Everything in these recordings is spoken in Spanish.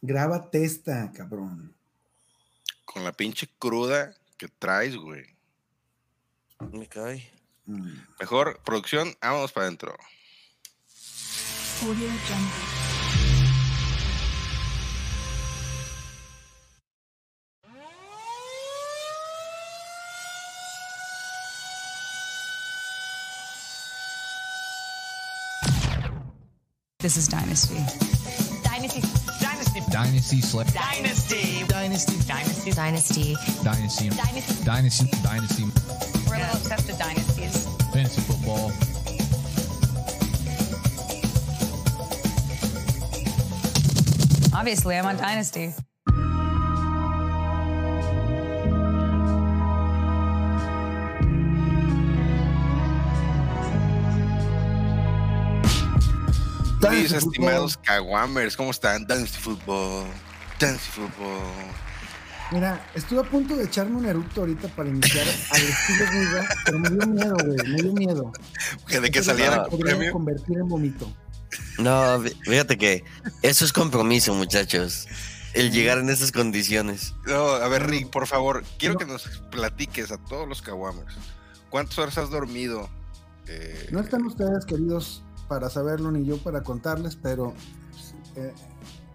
Graba testa, cabrón. Con la pinche cruda que traes, güey. Me cae. Mm. Mejor producción, vámonos para adentro. Audio Jungle. This is. Dynasty. Dynasty. Dynasty Slip. Dynasty. Dynasty. Dynasty. Dynasty. Dynasty. Dynasty. Dynasty. Dynasty. We're a little obsessed with dynasties. Fantasy football. Obviously, I'm on Dynasty. Mis estimados Kawamers, ¿cómo están? Dynasty Football. Dynasty Football. Mira, estuve a punto de echarme un eructo ahorita para iniciar al estilo Guiga, pero me dio miedo, güey, me dio miedo. Que de que saliera con premio. convertir en vomito. No, fí- fíjate que eso es compromiso, muchachos. El llegar en esas condiciones. No, a ver, Rick, por favor, quiero que nos platiques a todos los Kawamers. ¿Cuántas horas has dormido? Eh, No están ustedes, queridos, para saberlo, ni yo para contarles, pero eh,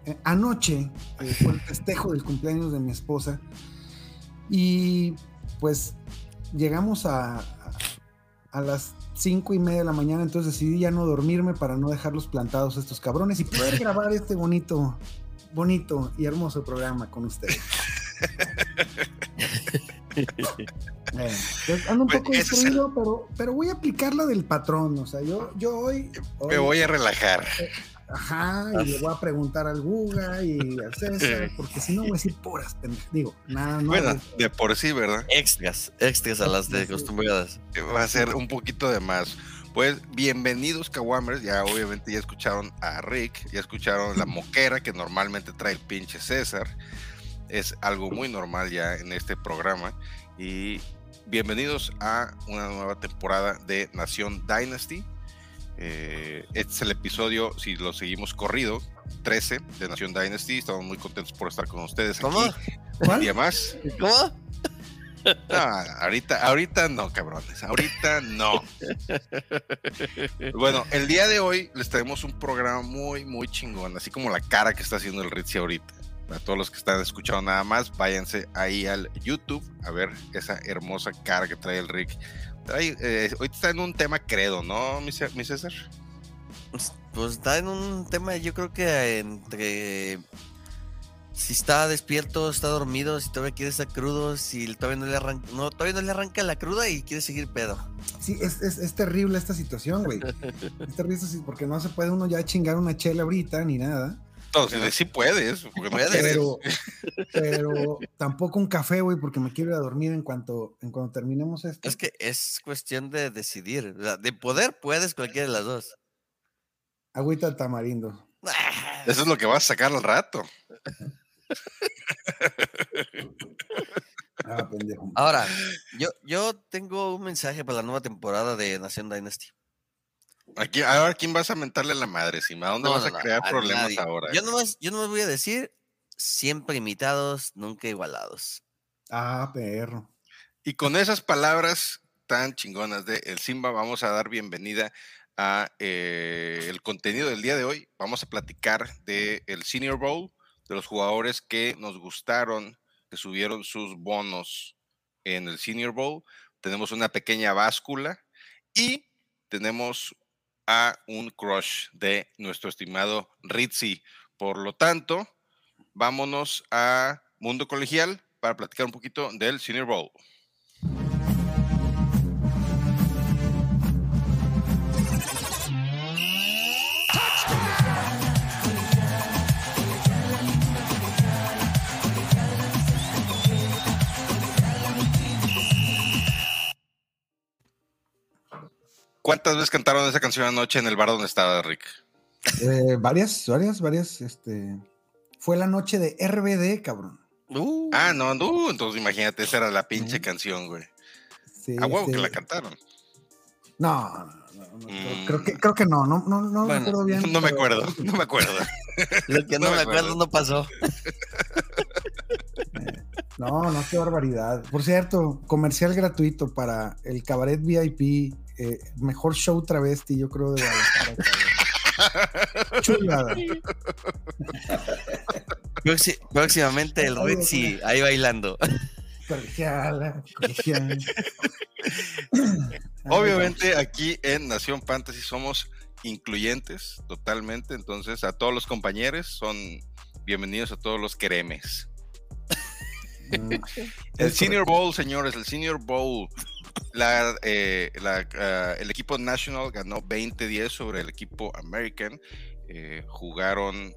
eh, anoche eh, fue el festejo del cumpleaños de mi esposa y pues llegamos a, a, a las cinco y media de la mañana, entonces decidí ya no dormirme para no dejarlos plantados estos cabrones y poder grabar este bonito, bonito y hermoso programa con ustedes. Eh, ando un Pues, poco el- distraído, pero, pero voy a aplicar la del patrón. O sea, yo, yo hoy, me voy a relajar. Ajá, y le voy a preguntar al Guga y al César, porque si no voy a decir puras. Digo, nada, no. Bueno, de por sí, ¿verdad? Extras, extras a las de acostumbradas. Va a ser un poquito de más. Pues bienvenidos Kawamers, ya obviamente ya escucharon a Rick, ya escucharon la moquera que normalmente trae el pinche César. Es algo muy normal ya en este programa. Y bienvenidos a una nueva temporada de Nación Dynasty. Eh, este es el episodio, si lo seguimos corrido, 13 de Nación Dynasty. Estamos muy contentos por estar con ustedes ¿Cómo? aquí. ¿Cuál? Y además, ¿Cómo? no, ahorita, ahorita no, cabrones. Ahorita no. Bueno, el día de hoy les traemos un programa muy, muy chingón, así como la cara que está haciendo el Ritzy ahorita. Para todos los que están escuchando nada más, váyanse ahí al YouTube a ver esa hermosa cara que trae el Rick. Trae, eh, hoy está en un tema credo, ¿no, mi, Cé- mi César? Pues está en un tema, yo creo que entre si está despierto, está dormido, si todavía quiere estar crudo, si todavía no le arranca, no, todavía no le arranca la cruda y quiere seguir pedo. Sí, es, es, es terrible esta situación, güey. Es terrible porque no se puede uno ya chingar una chela ahorita ni nada. No, sí, sí puedes, porque no. Pero, pero tampoco un café, güey, porque me quiero ir a dormir en cuanto, en cuanto terminemos esto. Es que es cuestión de decidir, o sea, de poder puedes cualquiera de las dos. Agüita de tamarindo. Eso es lo que vas a sacar al rato. Ah, pendejo. Ahora, yo, yo tengo un mensaje para la nueva temporada de Nación Dynasty. Aquí, ahora, ¿quién vas a mentarle la madre, Sima? ¿Dónde No, vas no, a no, crear a problemas nadie. ahora? Yo nomás, yo nomás voy a decir, siempre imitados, nunca igualados. Ah, perro. Y con esas palabras tan chingonas de El Simba, vamos a dar bienvenida a eh, el contenido del día de hoy. Vamos a platicar del el Senior Bowl, de los jugadores que nos gustaron, que subieron sus bonos en el Senior Bowl. Tenemos una pequeña báscula y tenemos a un crush de nuestro estimado Ritzy. Por lo tanto, vámonos a Mundo Colegial para platicar un poquito del Senior Bowl. ¿Cuántas veces cantaron esa canción anoche en el bar donde estaba Rick? Eh, varias, varias, varias. Este, fue la noche de RBD, cabrón. Uh, Ah, no, no, entonces imagínate, esa era la pinche Ujú. canción, güey. Sí, A huevo que la cantaron. No, no, no, no, Mm. creo, que, creo que no, no, no, no Bueno, recuerdo bien. No me acuerdo, no me acuerdo. Lo que no, No me me acuerdo acuerdo. no pasó. No, no, qué barbaridad. Por cierto, comercial gratuito para el Cabaret VIP, eh, mejor show travesti, yo creo, de Guadalajara. Chulada. Próxi- próximamente el Ritzy ahí bailando. Colegiala, colegiala. Obviamente aquí en Nación Fantasy somos incluyentes totalmente, entonces a todos los compañeros son bienvenidos a todos los queremes. Mm, El Senior Bowl, señores, el Senior Bowl, la, eh, la, ah, el equipo National ganó 20-10 sobre el equipo American, eh, jugaron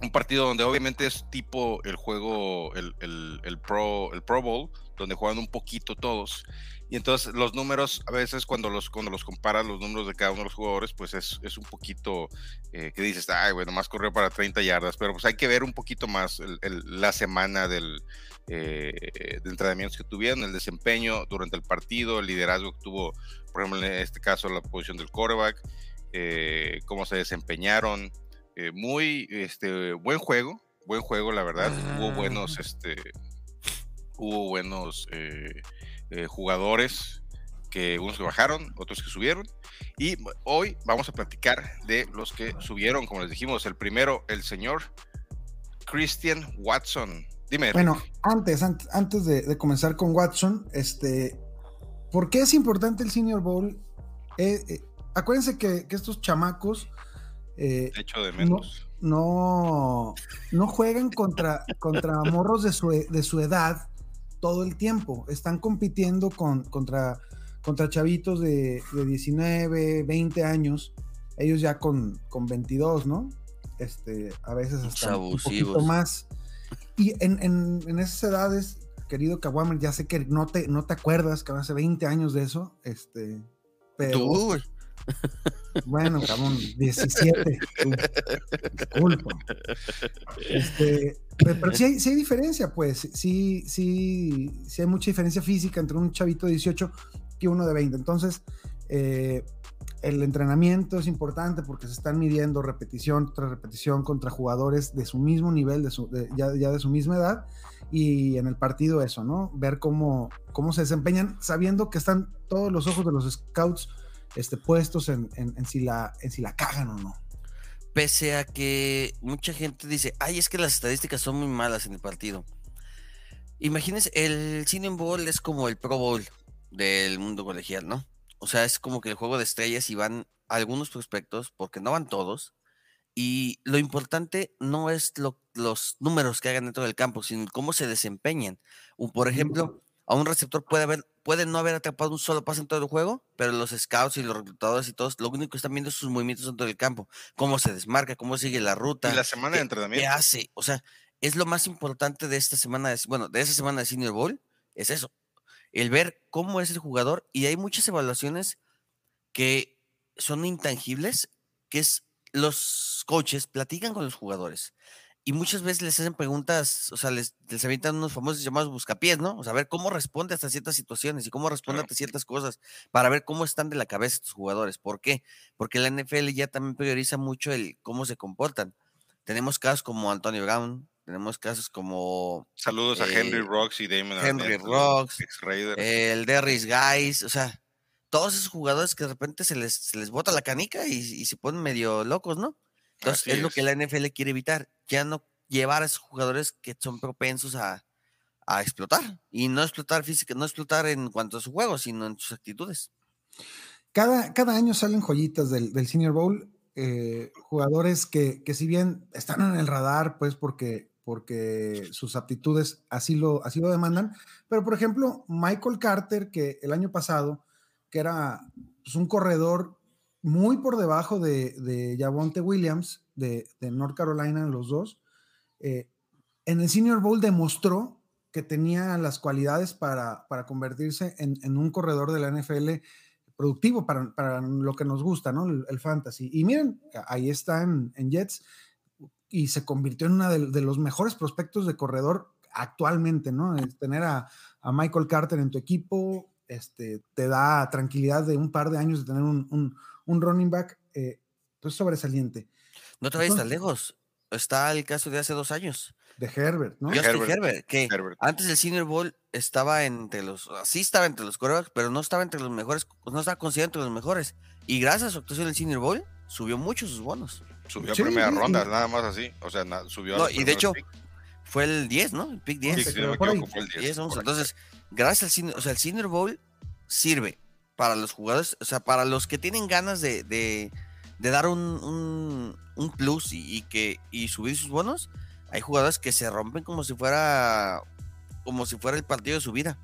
un partido donde obviamente es tipo el juego, el, el- Pro, el Pro Bowl, donde juegan un poquito todos. Y entonces los números, a veces cuando los, cuando los comparas, los números de cada uno de los jugadores, pues es, es un poquito eh, que dices, ay, bueno, más corrió para 30 yardas, pero pues hay que ver un poquito más la semana del, eh, de entrenamientos que tuvieron, el desempeño durante el partido, el liderazgo que tuvo, por ejemplo, en este caso, la posición del quarterback, eh, cómo se desempeñaron. Eh, muy este, buen juego, buen juego, la verdad. Hubo buenos, este, hubo buenos eh, eh, jugadores que unos que bajaron, otros que subieron. Y hoy vamos a platicar de los que subieron, como les dijimos. El primero, el señor Christian Watson. Dime. Bueno, antes, antes, antes de, de comenzar con Watson, este, ¿por qué es importante el Senior Bowl? Eh, eh, acuérdense que, que estos chamacos eh, de hecho de menos. no, no juegan contra, contra morros de su, de su edad todo el tiempo. Están compitiendo con, contra, contra chavitos de, de 19, 20 años, ellos ya con, con 22, ¿no? Este, a veces hasta un poquito más. Y en, en- en esas edades, querido Kawamer, ya sé que no te, no te acuerdas que hace 20 años de eso, este, pero... Tú. Bueno, cabrón, 17. tú. Disculpa. Este, pe- pero sí hay, sí hay diferencia, pues. Sí, sí, sí hay mucha diferencia física entre un chavito de 18 que uno de 20. Entonces, eh, el entrenamiento es importante porque se están midiendo repetición tras repetición contra jugadores de su mismo nivel, de su, ya, ya de su misma edad. Y en el partido eso, ¿no? Ver cómo, cómo se desempeñan, sabiendo que están todos los ojos de los scouts este, puestos en, en- en si la, en si la cagan o no. Pese a que mucha gente dice, ay, es que las estadísticas son muy malas en el partido. Imagínense, el Senior Bowl es como el Pro Bowl del mundo colegial, ¿no? O sea, es como que el juego de estrellas y van algunos prospectos, porque no van todos. Y lo importante no es lo- los números que hagan dentro del campo, sino cómo se desempeñan. Por ejemplo, a un receptor puede haber, puede no haber atrapado un solo pase en todo el juego, pero los scouts y los reclutadores y todos, lo único que están viendo es sus movimientos dentro del campo, cómo se desmarca, cómo sigue la ruta, Y la semana de qué- entrenamiento. qué hace. O sea, es lo más importante de esta semana, de- bueno, de esa semana de Senior Bowl, es eso, el ver cómo es el jugador y hay muchas evaluaciones que son intangibles, que es los coaches platican con los jugadores y muchas veces les hacen preguntas, o sea, les, les avientan unos famosos llamados buscapiés, ¿no? O sea, ver cómo responde hasta ciertas situaciones y cómo responde Claro. ante ciertas cosas para ver cómo están de la cabeza estos jugadores. ¿Por qué? Porque la NFL ya también prioriza mucho el cómo se comportan. Tenemos casos como Antonio Brown, tenemos casos como Saludos a Henry eh, Rocks y Damon Henry Arnett, Rocks, el Derris Guys, o sea, todos esos jugadores que de repente se les, se les bota la canica y, y se ponen medio locos, ¿no? Entonces Así es lo que es. la NFL quiere evitar, ya no llevar a esos jugadores que son propensos a, a explotar y no explotar física, no explotar en cuanto a su juego, sino en sus actitudes. Cada, cada año salen joyitas del, del Senior Bowl, eh, jugadores que, que si bien están en el radar, pues porque, porque sus aptitudes así lo, así lo demandan, pero por ejemplo, Michael Carter, que el año pasado, que era pues, un corredor muy por debajo de, de Javonte Williams, de, de North Carolina, los dos, eh, en el Senior Bowl demostró que tenía las cualidades para, para convertirse en, en un corredor de la NFL productivo para, para lo que nos gusta, ¿no? El, fantasy. Y miren, ahí está en, en Jets y se convirtió en uno de, los mejores prospectos de corredor actualmente, ¿no? Tener a, a, Michael Carter en tu equipo este, te da tranquilidad de un par de años de tener un, un running back eh, pues sobresaliente. No te vayas tan lejos. Está el caso de hace dos años. De Herbert, ¿no? De Justin Herbert, Herbert, que Herbert. antes del Senior Bowl estaba entre los, sí estaba entre los quarterbacks, pero no estaba entre los mejores, no estaba considerado entre los mejores. Y gracias a su actuación en el Senior Bowl, subió mucho sus bonos. Subió Sí, a primera sí, ronda, y- nada más así. O sea, na- subió a No, los y de hecho. Fue el 10, ¿no? El pick 10. Sí, once, si no me creo, por ahí. equivoco, fue el 10. 10, 11. correcto. Entonces, gracias al Senior, o sea, el Senior Bowl sirve para los jugadores, o sea, para los que tienen ganas de, de- de dar un, un- un plus y, y que y subir sus bonos. Hay jugadores que se rompen como si fuera como si fuera el partido de su vida.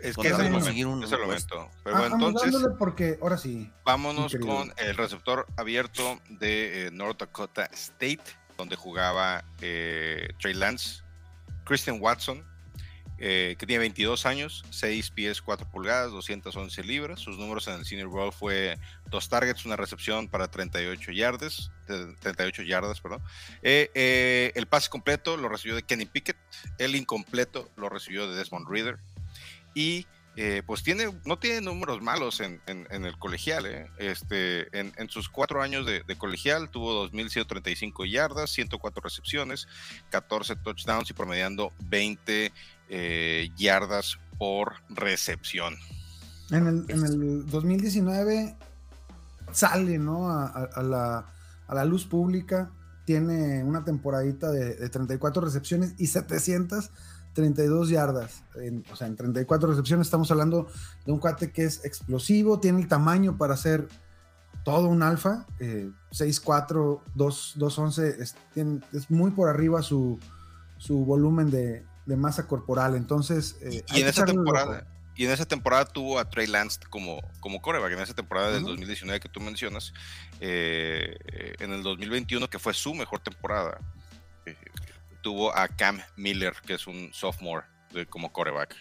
es que es el momento. un es el momento. Pero Ah, entonces, dándole porque ahora sí. vámonos con el receptor abierto de eh, North Dakota State, donde jugaba eh, Trey Lance, Christian Watson, eh, que tiene 22 años, 6 pies 4 pulgadas, 211 libras. Sus números en el Senior Bowl fue dos targets, una recepción para 38 yardas, de- 38 yardas, perdón. Eh, eh, el pase completo lo recibió de Kenny Pickett, el incompleto lo recibió de Desmond Reader y pues tiene, no tiene números malos en, el colegial. Este, en, sus cuatro años de, de colegial tuvo 2.135 yardas, 104 recepciones, 14 touchdowns y promediando 20 eh, yardas por recepción. En el, en el 2019 sale, ¿no? A, a- a la, a la luz pública. Tiene una temporadita de, de 34 recepciones y 732 yardas. En- o sea, en 34 recepciones estamos hablando de un cuate que es explosivo, tiene el tamaño para ser todo un alfa. eh, 6'4, 2, 2'11, es, tiene- es muy por arriba su, su volumen de, de masa corporal. Entonces, Y, eh, y en esa temporada, y en esa temporada tuvo a Trey Lance como, como coreback. En esa temporada del Ujú. 2019 que tú mencionas, eh, en el 2021, que fue su mejor temporada, eh, tuvo a Cam Miller, que es un sophomore de- como coreback.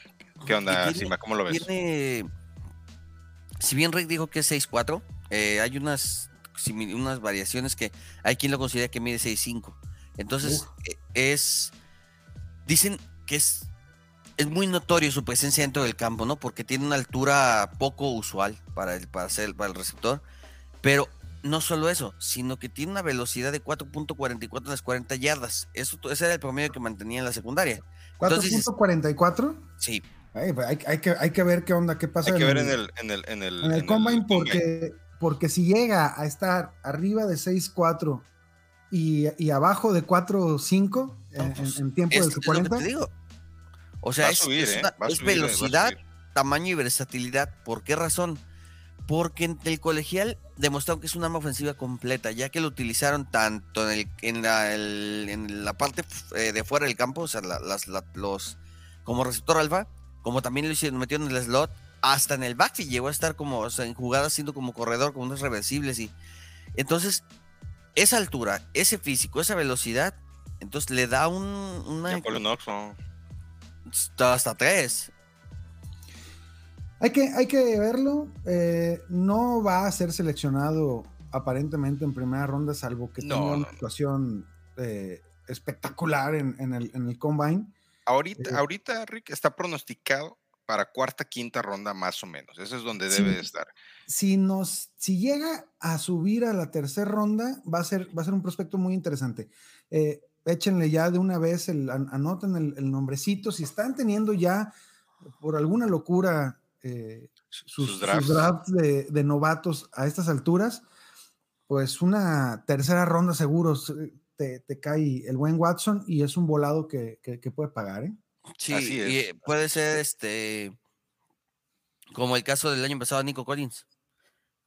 ¿Qué onda, tiene- Sima? ¿Cómo lo ves? Tiene, si bien Rick dijo que es 6'4, eh, hay unas, unas variaciones que hay quien lo considera que mide 6'5. Entonces, es. Dicen que es. Es muy notorio su presencia dentro del campo, ¿no? Porque tiene una altura poco usual para el, para ser, para el receptor. Pero no solo eso, sino que tiene una velocidad de 4.44 en las 40 yardas. Eso, ese era el promedio que mantenía en la secundaria. Entonces, 4.44. Sí, Ay, pues hay, hay que, hay que ver qué onda, qué pasa Hay que ver en el, en el, en el, en el en combine combine. porque, porque si llega a estar arriba de 6.4 y, y abajo de 4.5 en, en- pues, en tiempo lo que 40, te digo. O sea, es, subir, es ¿eh? una- es subir, a velocidad, tamaño y versatilidad. ¿Por qué razón? Porque en el colegial demostraron que es un arma ofensiva completa, ya que lo utilizaron tanto en, el- en la, el- en la parte eh, de fuera del campo, o sea, la- las, la- los como receptor alfa, como también lo hicieron, metieron en el slot, hasta en el backfield llegó a estar como, o sea, en jugadas siendo como corredor, con unos reversibles y entonces esa altura, ese físico, esa velocidad, entonces le da un, una Ya Paulo Knox, ¿no? Hasta tres. hay, que, hay que verlo. eh, no va a ser seleccionado aparentemente en primera ronda, salvo que No, tenga una no. actuación eh, espectacular en, en el, en el combine. Ahorita, Eh, ahorita, Rick, está pronosticado para cuarta, quinta ronda más o menos. Ese es donde debe de estar. si nos si llega a subir a la tercera ronda va a ser va a ser un prospecto muy interesante Eh, échenle ya de una vez el an- anoten el, el nombrecito si están teniendo ya por alguna locura eh, sus, Sus sus drafts. de, de novatos a estas alturas pues una tercera ronda seguro se- te, te cae el buen Watson y es un volado que, que- que puede pagar ¿eh? Sí, Así es, eh, puede ser este como el caso del año pasado Nico Collins,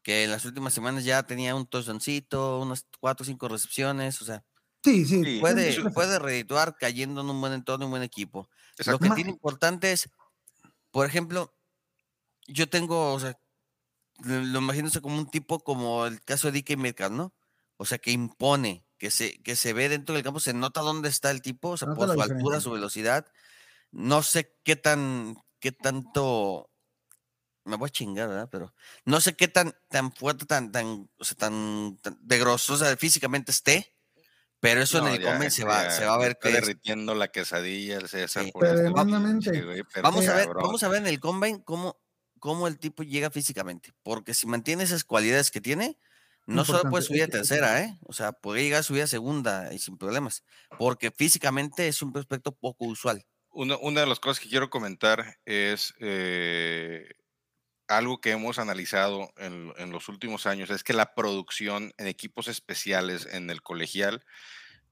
que en las últimas semanas ya tenía un touchdowncito, unas cuatro o cinco recepciones, o sea, sí sí, Sí, puede, puede redituar cayendo en un buen entorno, un buen equipo. Lo que tiene importante es, por ejemplo, yo tengo, o sea, lo imagino como un tipo como el caso de DK Metcalf, ¿no? O sea, que impone, que se, que se ve dentro del campo, se nota dónde está el tipo, o sea, Nota por la su altura, su velocidad. No sé qué tan, qué tanto, me voy a chingar, ¿verdad? Pero no sé qué tan, tan fuerte, tan, tan, o sea, tan, tan de grosso, o sea, físicamente esté, pero eso No, en el ya, se ya va, se va a ver que es- derritiendo la quesadilla el César. Sí. por este güey, pero Vamos a ver, cabrón. vamos a ver en el combine cómo, cómo el tipo llega físicamente. Porque si mantiene esas cualidades que tiene, No solo puede subir a tercera, ¿eh? O sea, puede llegar a subir a segunda y sin problemas. Porque físicamente es un prospecto poco usual. Una, una de las cosas que quiero comentar es eh, algo que hemos analizado en, en los últimos años, es que la producción en equipos especiales en el colegial,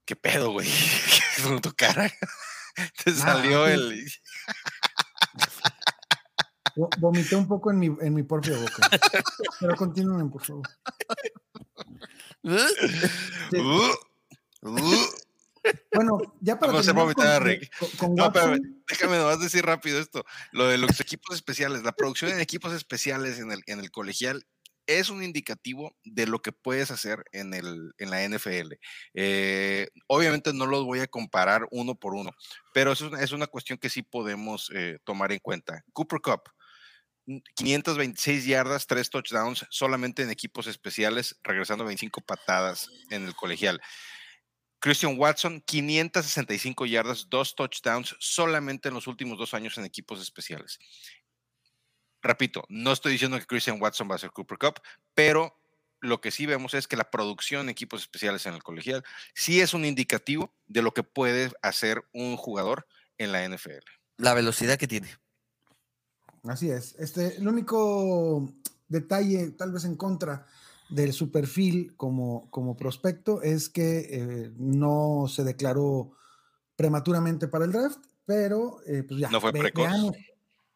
¿qué pedo, güey? ¿Qué tu cara? Te salió sí. el... vo- Vomité un poco en mi, en mi propia boca. Pero continúen, por favor. Sí. Uh, uh. Bueno, ya para Vamos a vomitar a con- Rick. con- con No, Watson, déjame nomás decir rápido esto. Lo de los equipos especiales, la producción en equipos especiales en el, en el colegial es un indicativo de lo que puedes hacer en, el, en la NFL. Eh, obviamente no los voy a comparar uno por uno, pero es una, es una cuestión que sí podemos eh, tomar en cuenta. Cooper Cup, mm, 526 yardas, 3 touchdowns solamente en equipos especiales, regresando 25 patadas en el colegial. Christian Watson, 565 yardas, dos touchdowns solamente en los últimos dos años en equipos especiales. Repito, no estoy diciendo que Christian Watson va a ser Cooper Cup, pero lo que sí vemos es que la producción en equipos especiales en el colegial sí es un indicativo de lo que puede hacer un jugador en la NFL. La velocidad que tiene. Así es. Este, el único detalle, tal vez en contra de su perfil como, como prospecto, es que eh, no se declaró prematuramente para el draft, pero eh, pues ya. No fue precoz. Veamos,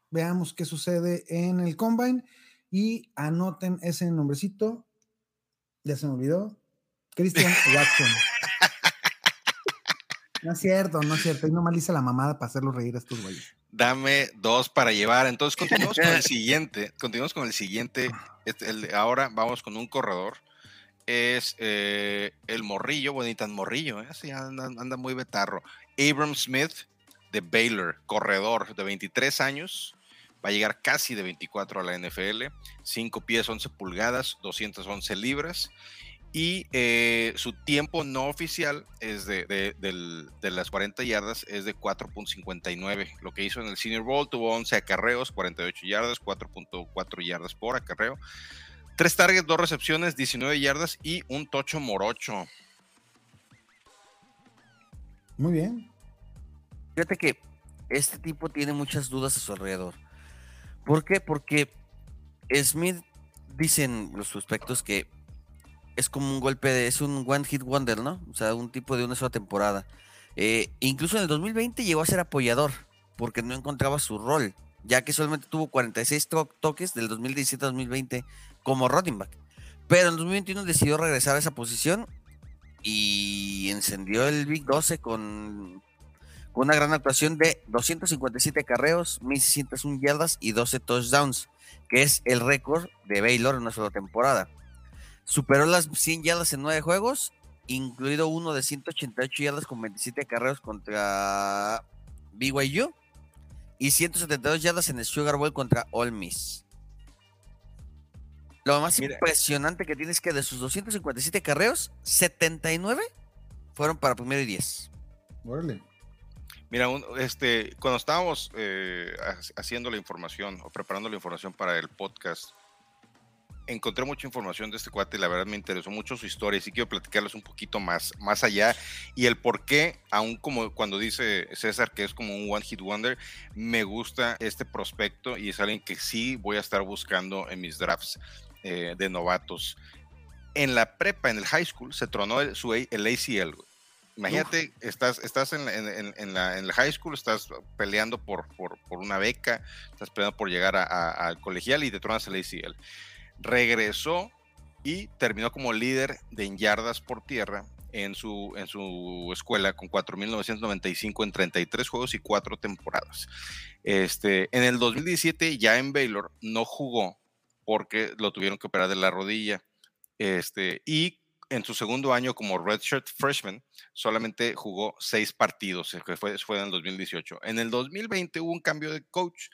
veamos qué sucede en el combine y anoten ese nombrecito. Ya se me olvidó. Christian Watson. No es cierto, no es cierto. Y nomás hice la mamada para hacerlos reír a estos güeyes. Dame dos para llevar. Entonces continuamos con el siguiente. Continuamos con el siguiente. Este, el ahora vamos con un corredor. Es eh, el morrillo, bonita morrillo, ¿eh? Sí, anda, anda muy betarro. Abram Smith de Baylor, corredor de 23 años. Va a llegar casi de 24 a la NFL. 5 pies, 11 pulgadas, 211 libras. Y eh, su tiempo no oficial es de, de, del- de las 40 yardas, es de 4.59. Lo que hizo en el Senior Bowl tuvo 11 acarreos, 48 yardas, 4.4 yardas por acarreo. Tres targets, dos recepciones, 19 yardas y un tocho morocho. Muy bien. Fíjate que este tipo tiene muchas dudas a su alrededor. ¿Por qué? Porque Smith, dicen los suspectos que es como un golpe de, es un one hit wonder, ¿no? O sea, un tipo de una sola temporada. Eh, incluso en el 2020 llegó a ser apoyador porque no encontraba su rol, ya que solamente tuvo 46 to- toques del 2017 al 2020 como running back. Pero en 2021 decidió regresar a esa posición y encendió el Big 12 con, con una gran actuación de 257 carreos, 1601 yardas y 12 touchdowns, que es el récord de Baylor en una sola temporada. Superó las 100 yardas en 9 juegos, incluido uno de 188 yardas con 27 carreos contra BYU y 172 yardas en el Sugar Bowl contra Ole Miss. Lo más Mira. impresionante que tiene es que de sus 257 carreos, 79 fueron para primero y 10. Órale. Mira, un- este, cuando estábamos eh, ha- haciendo la información o preparando la información para el podcast, encontré mucha información de este cuate y la verdad me interesó mucho su historia y sí quiero platicarles un poquito más, más allá y el por qué, aún como cuando dice César que es como un one hit wonder, me gusta este prospecto y es alguien que sí voy a estar buscando en mis drafts eh, de novatos. En la prepa, en el high school, se tronó el, su, el ACL. güey. Imagínate, estás, estás en, en- en- la, high school, estás peleando por, por, por una beca, estás peleando por llegar al colegial y te tronas el ACL. Regresó y terminó como líder de en yardas por tierra en su, en su escuela con 4.995 en 33 juegos y 4 temporadas. Este, en el 2017 ya en Baylor no jugó porque lo tuvieron que operar de la rodilla. Este, y en su segundo año como redshirt freshman solamente jugó seis partidos, que fue, fue en el 2018. En el 2020 hubo un cambio de coach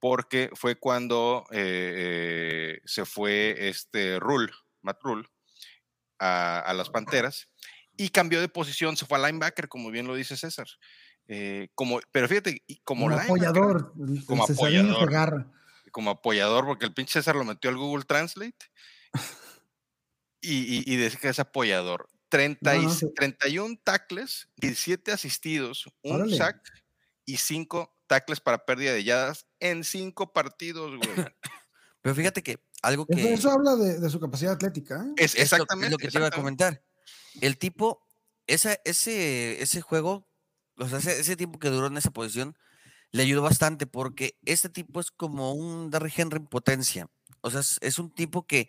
porque fue cuando eh, eh, se fue este Rule, Matt Rule, a, a las Panteras y cambió de posición, se fue a linebacker, como bien lo dice César. Eh, como, pero fíjate, como, Como apoyador. como apoyador. como apoyador, porque el pinche César lo metió al Google Translate. y, y, y dice que es apoyador. 30 y- No, no, sí. 31 tackles, 17 asistidos, un Órale. sack y 5 tackles para pérdida de yardas en 5 partidos, güey. Pero fíjate que algo que... eso habla de, de su capacidad atlética. ¿eh? Es Es lo- exactamente es lo que te iba a comentar. El tipo, esa, ese, ese juego, o sea, ese, ese tiempo que duró en esa posición, le ayudó bastante porque este tipo es como un Derrick Henry en potencia. O sea, es, es un tipo que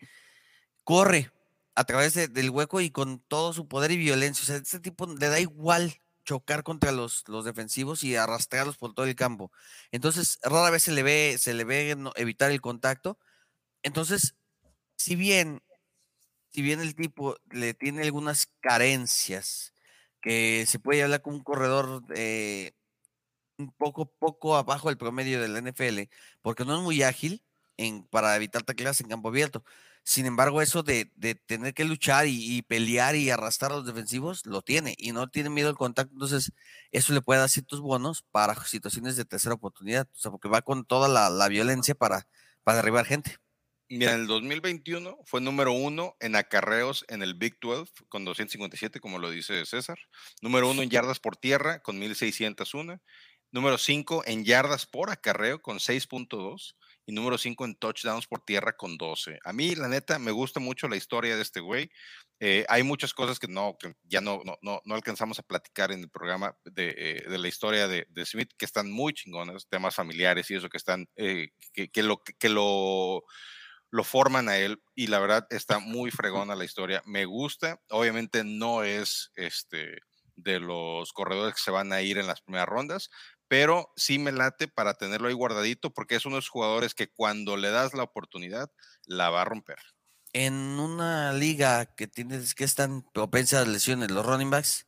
corre a través de- del hueco y con todo su poder y violencia. O sea, este tipo le da igual chocar contra los, los defensivos y arrastrarlos por todo el campo. Entonces, rara vez se le ve, se le ve evitar el contacto. Entonces, si bien si bien el tipo le tiene algunas carencias, que se puede hablar como un corredor eh, un poco, poco abajo del promedio de la NFL, porque no es muy ágil en, para evitar tacleadas en campo abierto. Sin embargo, eso de, de tener que luchar y, y pelear y arrastrar a los defensivos, lo tiene y no tiene miedo al contacto. Entonces, eso le puede dar ciertos bonos para situaciones de tercera oportunidad. O sea, porque va con toda la, la violencia para, para derribar gente. Mira, en el 2021 fue número uno en acarreos en el Big 12 con 257, como lo dice César. Número uno en yardas por tierra con 1601. Número 5 en yardas por acarreo con 6.2. Y número 5 en touchdowns por tierra con 12. A mí, la neta, me gusta mucho la historia de este güey. Eh, hay muchas cosas que no, que ya no, no, no, alcanzamos a platicar en el programa de, eh, de la historia de, de Smith, que están muy chingonas, temas familiares y eso que están, eh, que, que lo, que lo, lo forman a él y la verdad está muy fregona la historia. Me gusta, obviamente no es este de los corredores que se van a ir en las primeras rondas, pero sí me late para tenerlo ahí guardadito porque es uno de esos jugadores que cuando le das la oportunidad la va a romper. en una liga que tienes que están propensas a lesiones, los running backs,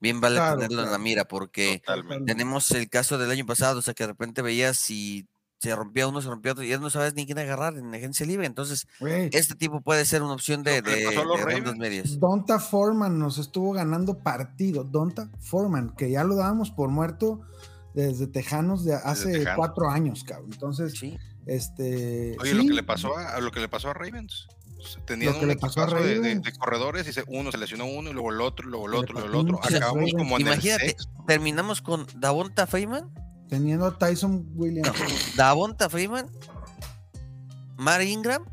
bien vale Claro, tenerlo en la mira, porque Totalmente. tenemos el caso del año pasado, o sea, que de repente veías si se rompía uno, se rompía otro, y ya no sabes ni quién agarrar en agencia libre. Entonces, este tipo puede ser una opción de, de, los de medias. Donta Foreman nos estuvo ganando partido. Donta Foreman, que ya lo dábamos por muerto desde Tejanos de hace Tejanos. cuatro años, cabrón. Entonces, Sí. este. Oye, lo que le pasó a, lo que le pasó a Ravens. Tenían Lo que un le pasó a equipazo de, de- de corredores y se, uno se lesionó uno y luego el otro, y luego el otro, luego el otro. Acabamos Ravens. como en Imagínate. el sexto. Terminamos con Davonta Freeman, Teniendo a Tyson Williams. Davonta Freeman, Mar Ingram.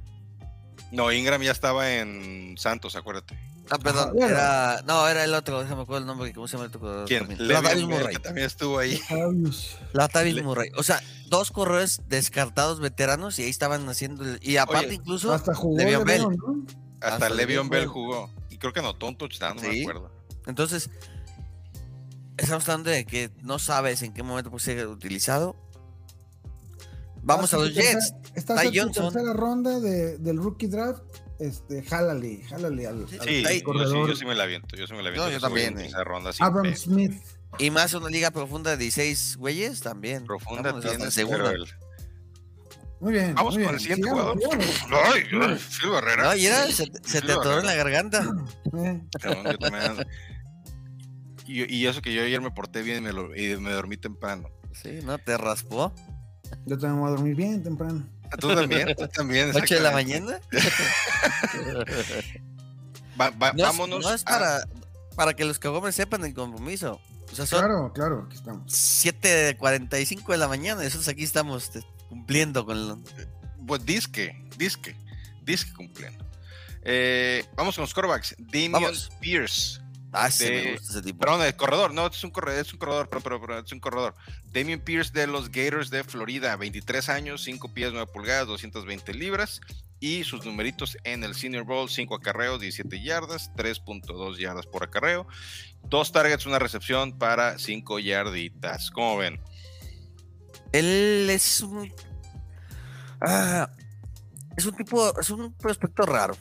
No, Ingram ya estaba en Santos, acuérdate. Ah, perdón, bueno. era. No, era el otro, déjame acuerdo el nombre, ¿cómo se llama el otro ¿Quién? Latavius Bell, Murray. que también estuvo ahí. Latavius. Le- Murray. O sea, dos corredores descartados veteranos y ahí estaban haciendo. el- y aparte, Oye, incluso. Hasta jugó Le'Veon Bell. Le'Veon, ¿no? Hasta Hasta Le'Veon Bell Bell. jugó. Y creo que anotó un touchdown, no me Sí. acuerdo. Entonces, estamos hablando de que no sabes en qué momento puede ser utilizado. Vamos a Estás los Jets. Ty en Johnson. tercera ronda de- del rookie draft. Este, jálale, jálale al, al Sí, Ahí- yo sí, corredor yo sí me la aviento. Yo sí me la aviento. No, yo también, eh. esa ronda Abram pedo. Smith. Y más una liga profunda de 16 güeyes también. Profunda tienes, segunda. el- Muy bien. Vamos muy con el siguiente jugador. Ay, ay, Phil Barrera. No, y era, se, se Sí, te atoró en la garganta. Eh, Y, y eso que yo ayer me porté bien y me, lo- y me dormí temprano. Sí, ¿no? Te raspó. yo también voy a dormir bien temprano. Tú también, tú también. 8 de la mañana. Va- va- No es, vámonos. no es a- para, para que los cagomes sepan el compromiso. O sea, son Claro, claro, aquí estamos. 7.45 de la mañana. Nosotros aquí estamos este, cumpliendo con lo- Pues disque, disque, disque cumpliendo. Eh, vamos con los quarterbacks. Damian. Pierce. Ah, sí, De- me gusta ese tipo. Perdón, el corredor, no, es un corredor, es un corredor, pero, pero, pero es un corredor. Damian Pierce de los Gators de Florida, 23 años, 5 pies, 9 pulgadas, 220 libras. Y sus numeritos en el Senior Bowl, 5 acarreos, 17 yardas, 3.2 yardas por acarreo. Dos targets, una recepción para 5 yarditas. ¿Cómo ven? Él es un. Ah, es un tipo. Es un prospecto raro.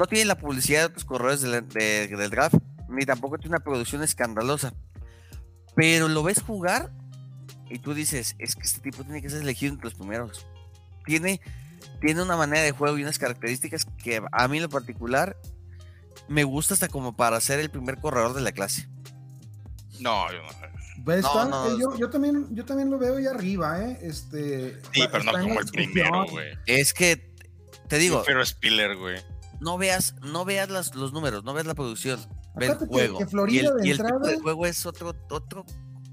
No tiene la publicidad de otros corredores del, de- del draft, ni tampoco tiene una producción escandalosa. Pero lo ves jugar y tú dices: Es que este tipo tiene que ser elegido entre los primeros. Tiene, tiene una manera de juego y unas características que a mí en lo particular me gusta hasta como para ser el primer corredor de la clase. No, yo no. Pues No, está- no, eh, yo, yo también, yo también lo veo ahí arriba, ¿eh? Este, Sí, pero no como el primero, güey. Es que, te digo, Pero Spiller, güey. No veas, no veas las, los números, no veas la producción, ve el que- juego. y el, de y el tipo de juego es otro, otro,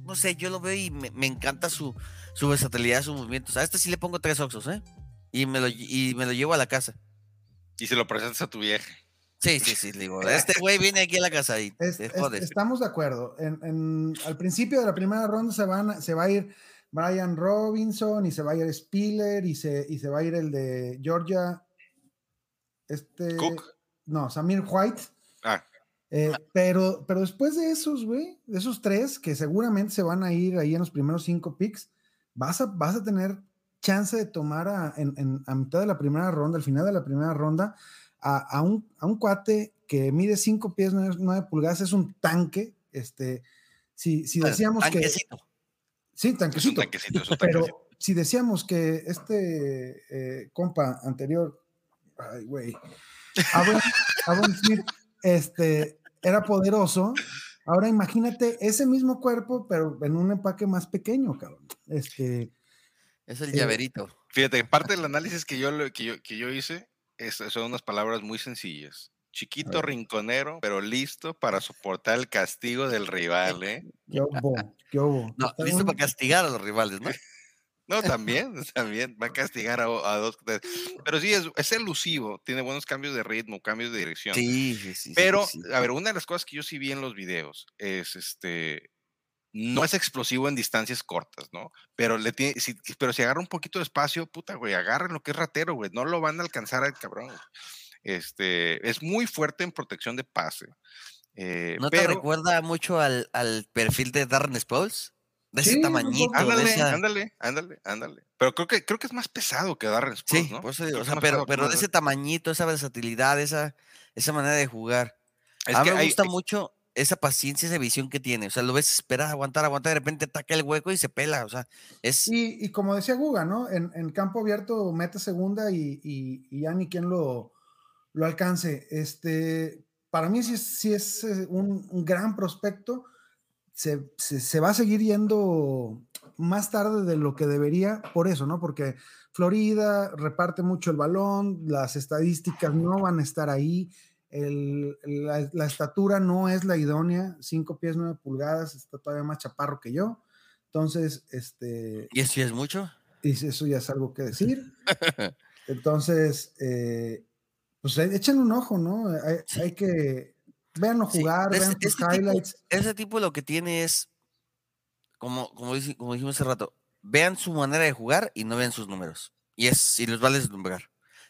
no sé, yo lo veo y me, me encanta su, su versatilidad, sus movimientos. A este sí le pongo tres oxos, ¿eh? Y me lo, y me lo llevo a la casa. Y se lo presentas a tu vieja. Sí, sí, sí, le digo, este güey viene aquí a la casa y Es- te es- jodes. estamos de acuerdo. En, en- al principio de la primera ronda se, van, a- se va a ir Brian Robinson y se va a ir Spiller y se, y se va a ir el de Georgia. Este. Cook. No, Samir White. Ah, Eh, pero, pero después de esos, güey, de esos tres que seguramente se van a ir ahí en los primeros cinco picks, vas a, vas a tener chance de tomar a, en- en- a mitad de la primera ronda, al final de la primera ronda, a, a un, a un cuate que mide cinco pies, nueve, nueve pulgadas, es un tanque. Este, si, si decíamos que. tanquecito. Sí, es un tanquecito. tanquecito, es un Pero si decíamos que este eh, compa anterior, ay, güey, Aaron, Aaron Smith, este, era poderoso, ahora imagínate ese mismo cuerpo, pero en un empaque más pequeño, cabrón. Este, Es el eh, llaverito. Fíjate, parte del análisis que yo, lo- que yo, que yo hice es- son unas palabras muy sencillas. Chiquito, rinconero, pero listo para soportar el castigo del rival, ¿eh? ¿qué hubo? ¿Qué hubo? No, listo para castigar a los rivales, ¿no? No, también, también va a castigar a, a dos. tres. Pero sí, es, es elusivo, tiene buenos cambios de ritmo, cambios de dirección. Sí, sí, sí. Pero, sí. a ver, una de las cosas que yo sí vi en los videos es este. No es explosivo en distancias cortas, ¿no? Pero le tiene, si, pero si agarra un poquito de espacio, puta, güey, agarren lo que es ratero, güey. No lo van a alcanzar al cabrón. güey. Este, es muy fuerte en protección de pase. eh, ¿No te recuerda mucho al, al perfil de Darren Sproles? De ese Sí, un tamañito, poco. de ándale, esa... ándale, ándale, ándale. Pero creo que, creo que es más pesado que Darren Sproles, Sí, ¿no? por eso digo, o sea, pero, pero de ese tamañito, esa versatilidad, esa, esa manera de jugar. Es a mí que me hay- gusta hay- mucho esa paciencia, esa visión que tiene. O sea, lo ves esperar, aguantar, aguantar, de repente ataca el hueco y se pela. O sea, es. Y, y como decía Guga, ¿no? En, en campo abierto mete segunda y, y- y ya ni quien lo, lo alcance. Este, para mí sí es, sí es eh, un, un gran prospecto. Se, se- se va a seguir yendo más tarde de lo que debería, por eso, ¿no? Porque Florida reparte mucho el balón, las estadísticas no van a estar ahí, el- la, la estatura no es la idónea, 5 pies 9 pulgadas, está todavía más chaparro que yo. Entonces, este, Y eso ya es mucho. y eso ya es algo que decir. Entonces, eh, pues echen un ojo, ¿no? Hay, Sí. hay que véanlo Sí, jugar, ese- vean sus ese tipo- highlights. Ese tipo lo que tiene es. Como, como, dijimos hace rato, vean su manera de jugar y no vean sus números. Y es, y los vale deslumbrar.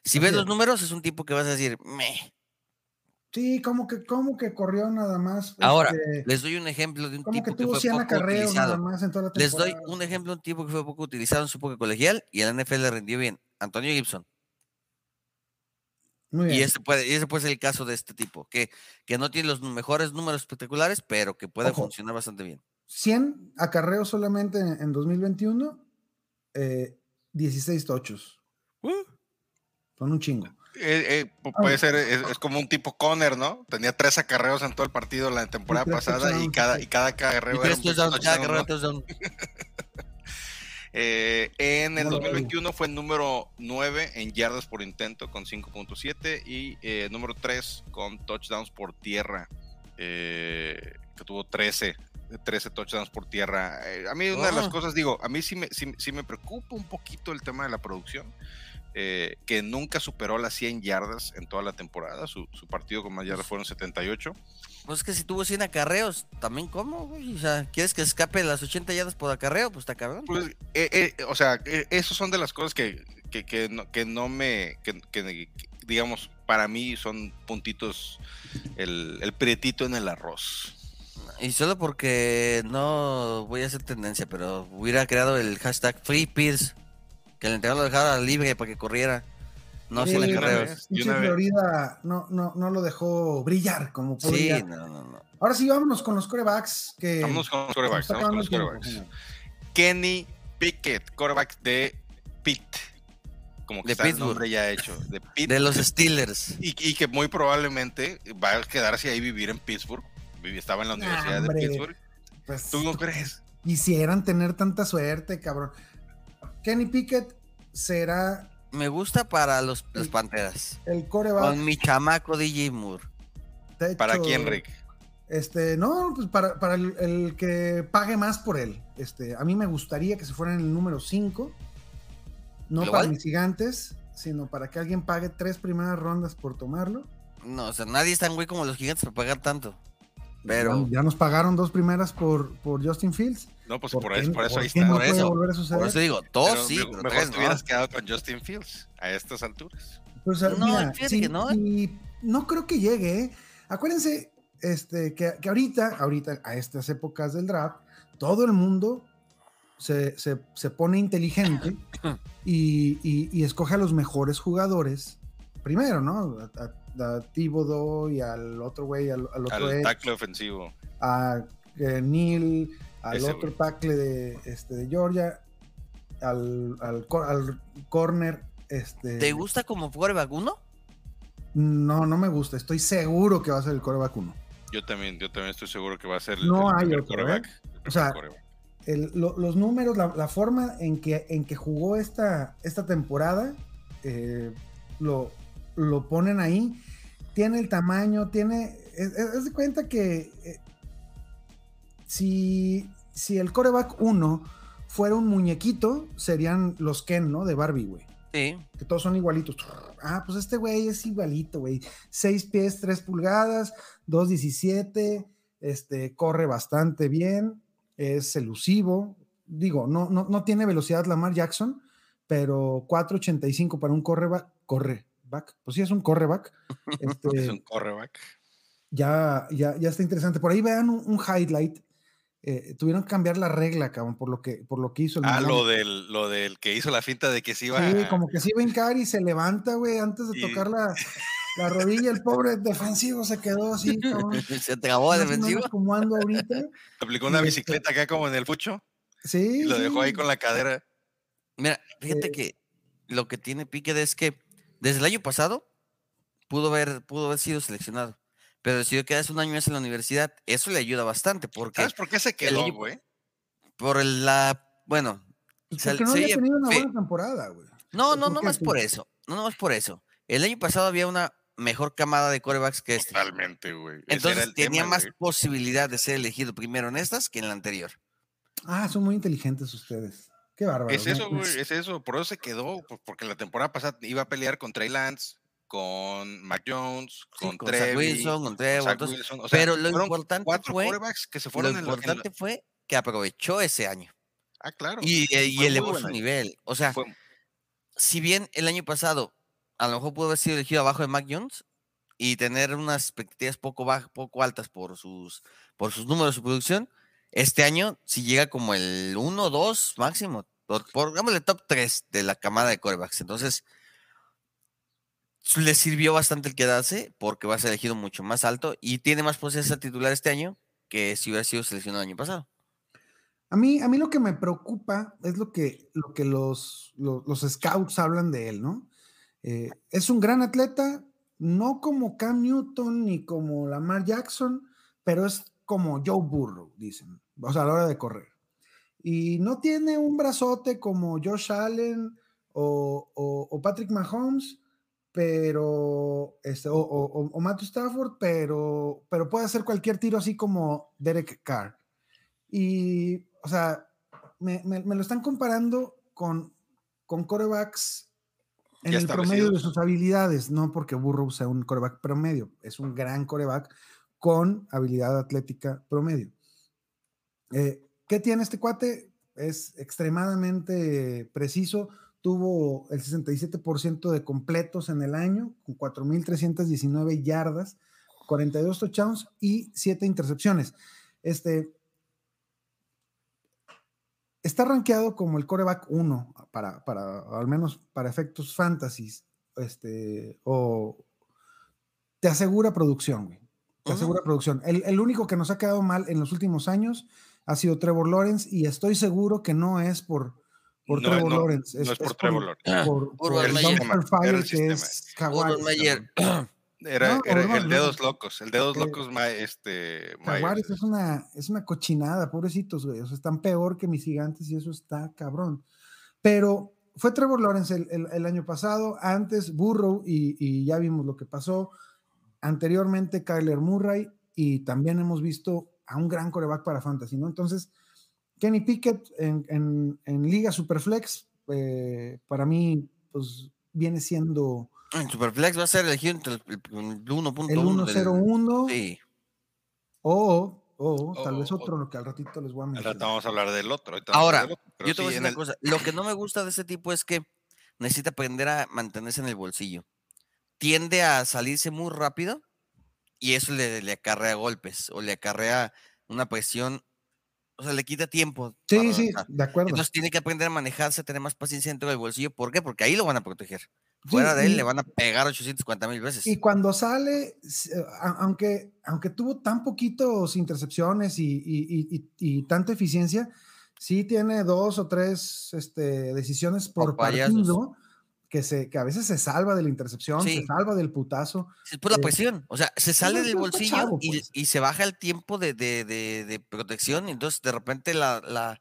Si ves los números, es un tipo que vas a decir, meh. Sí, como que, como que corrió nada más. Ahora, este, Les doy un ejemplo de un tipo que que, fue 100 poco acarreos nada utilizado. más en toda la Les doy un ejemplo de un tipo que fue poco utilizado en su época colegial y en la NFL le rindió bien. Antonio Gibson. Muy Y ese puede, y ese puede ser el caso de este tipo, que, que no tiene los mejores números espectaculares, pero que puede Ojo. funcionar bastante bien. 100 acarreos solamente en, en 2021, eh, 16 tochos. Son un chingo. Eh, eh, pu- puede ser, es, es como un tipo Conner, ¿no? Tenía tres acarreos en todo el partido la temporada pasada y cada, y cada Y acarreo era tres un. Eh, en el ¿Cómo lo ves? 2021 fue número 9 en yardas por intento con 5.7 y eh, número 3 con touchdowns por tierra, eh, que tuvo 13, 13 touchdowns por tierra. Eh, a mí una de las Ah. cosas, digo, a mí sí me, sí, sí me preocupa un poquito el tema de la producción. Eh, que nunca superó las 100 yardas en toda la temporada. Su, su partido con más yardas fueron 78. Pues es que si tuvo 100 acarreos, también cómo, güey? O sea, ¿quieres que escape las 80 yardas por acarreo? Pues está cabrón. Pues, eh, eh, o sea, eh, esos son de las cosas que, que, que no, que no me, que, que, digamos, para mí son puntitos, el, el prietito en el arroz. Y solo porque no voy a hacer tendencia, pero hubiera creado el hashtag Free Pierce, que el entrenador lo dejara libre para que corriera. No Sí, una vez- Florida no, no, no lo dejó brillar como Sí, podría. no, no, no. Ahora sí, vámonos con los corebacks. Que Vámonos con los corebacks. Vamos con los el corebacks. Kenny Pickett, coreback de Pitt. Como que De está el Pittsburgh. nombre ya hecho. De Pitt. De los Steelers. y, y que muy probablemente va a quedarse ahí vivir en Pittsburgh. Estaba en la Universidad hombre. de Pittsburgh. Pues, ¿Tú no crees? quisieran tener tanta suerte, cabrón. Kenny Pickett será me gusta para los, las Sí. panteras. El coreback. Con mi chamaco DJ Moore. ¿Para quién, Rick? Este, no, pues para, para el, el que pague más por él. Este, a mí me gustaría que se fuera en el número 5. No para mis gigantes, sino para que alguien pague tres primeras rondas por tomarlo. No, o sea, nadie es tan güey como los gigantes para pagar tanto. Pero, Ya, ya nos pagaron dos primeras por, por Justin Fields. No, pues ¿Por por, qué- eso, por eso por ahí está. no Por eso, volver a suceder? por eso digo, dos Pero sí, me- pero mejor tres te no. hubieras quedado con Justin Fields a estas alturas. Pues, No, mira, que no, ¿eh? y no creo que llegue. ¿eh? Acuérdense este, que, que ahorita, ahorita, a estas épocas del draft, todo el mundo se, se- se pone inteligente y, y- y escoge a los mejores jugadores primero, ¿no? A, a- a Thibodeau y al otro güey, al, al otro Al edge, tackle ofensivo. a eh, Neil, al Ese otro tackle de, este, de Georgia, al, al, cor- al corner. Este, ¿Te gusta como quarterback uno? no, no me gusta. Estoy seguro que va a ser el coreback 1. Yo también, yo también estoy seguro que va a ser el, No el hay otro, quarterback, ¿eh? O sea, quarterback. El- lo- los números, la, la forma en que, en que jugó esta, esta temporada, eh, lo, lo ponen ahí. Tiene el tamaño, tiene. Es, de cuenta que eh, si, si el coreback 1 fuera un muñequito, serían los Ken, ¿no? De Barbie, güey. Sí. que todos son igualitos. Ah, pues este güey es igualito, güey. 6 pies, 3 pulgadas, 2.17, este, corre bastante bien, es elusivo. Digo, no, no, no tiene velocidad Lamar Jackson, pero 4.85 para un correback, correback, pues sí es un correback. Este, Es un quarterback. ya, ya, ya está interesante. Por ahí vean un, un highlight. eh, tuvieron que cambiar la regla, cabrón, por lo que, por lo que hizo el Ah, lo del, lo del que hizo la finta de que se iba Sí, a- como que se iba a hincar y se levanta, güey, antes de Y- tocar la, la rodilla. El pobre defensivo se quedó así, cabrón. Se te acabó el defensivo. como ando ahorita. aplicó una y este- bicicleta acá como en el pucho Sí. y lo dejó ahí con la cadera. Mira, fíjate Eh, que lo que tiene Pickett es que desde el año pasado pudo haber, pudo haber sido seleccionado, pero decidió quedarse un año más en la universidad. Eso le ayuda bastante porque ¿Sabes por qué se quedó, güey? por el- la, bueno, no se había veía tenido una fe- buena temporada, güey. No, no, ¿Por no más por eso. No, no más por eso. El año pasado había una mejor camada de corebacks que este. Totalmente, güey. Entonces el tenía tema, más posibilidad de ser elegido primero en estas que en la anterior. Ah, son muy inteligentes ustedes. Qué bárbaro. Es eso, güey, es eso. Por eso se quedó, porque la temporada pasada iba a pelear con Trey Lance, con Mac Jones, Sí, con, con Zach Trevi, Wilson, con entonces, Wilson. O sea, pero lo importante cuatro fue- que se Lo fueron en la- en la- importante fue que aprovechó ese año Ah, claro. y, eh, y elevó su nivel. O sea, Fue- si bien el año pasado a lo mejor pudo haber sido elegido abajo de Mac Jones y tener unas expectativas poco, bajas, poco altas por sus, por sus números de producción, este año si llega como el 1 2 máximo, pongámosle top 3 de la camada de corebacks. Entonces, le sirvió bastante el quedarse porque va a ser elegido mucho más alto y tiene más posibilidades a titular este año que si hubiera sido seleccionado el año pasado. A mí, a mí lo que me preocupa es lo que, lo que los, los, los scouts hablan de él, ¿no? Eh, es un gran atleta, no como Cam Newton ni como Lamar Jackson, pero es como Joe Burrow, dicen, o sea, a la hora de correr. Y no tiene un brazote como Josh Allen o, o- o Patrick Mahomes, pero, este, o, o- Matthew Stafford, pero, pero puede hacer cualquier tiro así como Derek Carr. Y, o sea, me, me- me lo están comparando con, con corebacks en el promedio de sus habilidades, no porque Burrow sea un coreback promedio, es un gran coreback con habilidad atlética promedio. Eh, ¿Qué tiene este cuate? Es extremadamente preciso. Tuvo el 67% de completos en el año, con 4.319 yardas, 42 touchdowns y 7 intercepciones. Este, está rankeado como el coreback 1 para, para, al menos para efectos fantasies, este, o te asegura producción, güey. Te Ujú. asegura producción. El, el único que nos ha quedado mal en los últimos años ha sido Trevor Lawrence y estoy seguro que no es por, por No, Trevor no, Lawrence. no es por Trevor Lawrence. Por, Por por el fire Era el que es cabrón. Era, No, era el no. dedos locos, el dedos Eh, locos, ma- este, Jaguares es una, es una cochinada, pobrecitos, güey. O sea, están peor que mis gigantes y eso está cabrón. Pero fue Trevor Lawrence el, el- el año pasado, antes Burrow y, y ya vimos lo que pasó. Anteriormente Kyler Murray y también hemos visto a un gran coreback para fantasy, ¿no? Entonces, Kenny Pickett en, en- en Liga Superflex, eh, para mí, pues viene siendo En Superflex va a ser elegido entre el, el 1.1 el del- 1-0-1 Sí. o, o tal O- vez o- otro, lo que al ratito les voy a Al mencionar. rato vamos a hablar del otro. Ahora, del otro, yo te voy a decir una el- cosa. Lo que no me gusta de ese tipo es que necesita aprender a mantenerse en el bolsillo. Tiende a salirse muy rápido y eso le, le acarrea golpes o le acarrea una presión. O sea, le quita tiempo. Sí, sí, avanzar. de acuerdo. Entonces tiene que aprender a manejarse, a tener más paciencia dentro del bolsillo. ¿Por qué? Porque ahí lo van a proteger. Sí, Fuera de él y- le van a pegar 850 mil veces. Y cuando sale, a- aunque, aunque tuvo tan poquitos intercepciones y, y- y- tanta eficiencia, sí tiene dos o tres este, decisiones por Papayazos. partido que, se, que a veces se salva de la intercepción, se salva del putazo. Es por la Eh, presión. O sea, se sale del bolsillo chavo, y, pues. y se baja el tiempo de, de- de- de protección. Y entonces de repente la, la,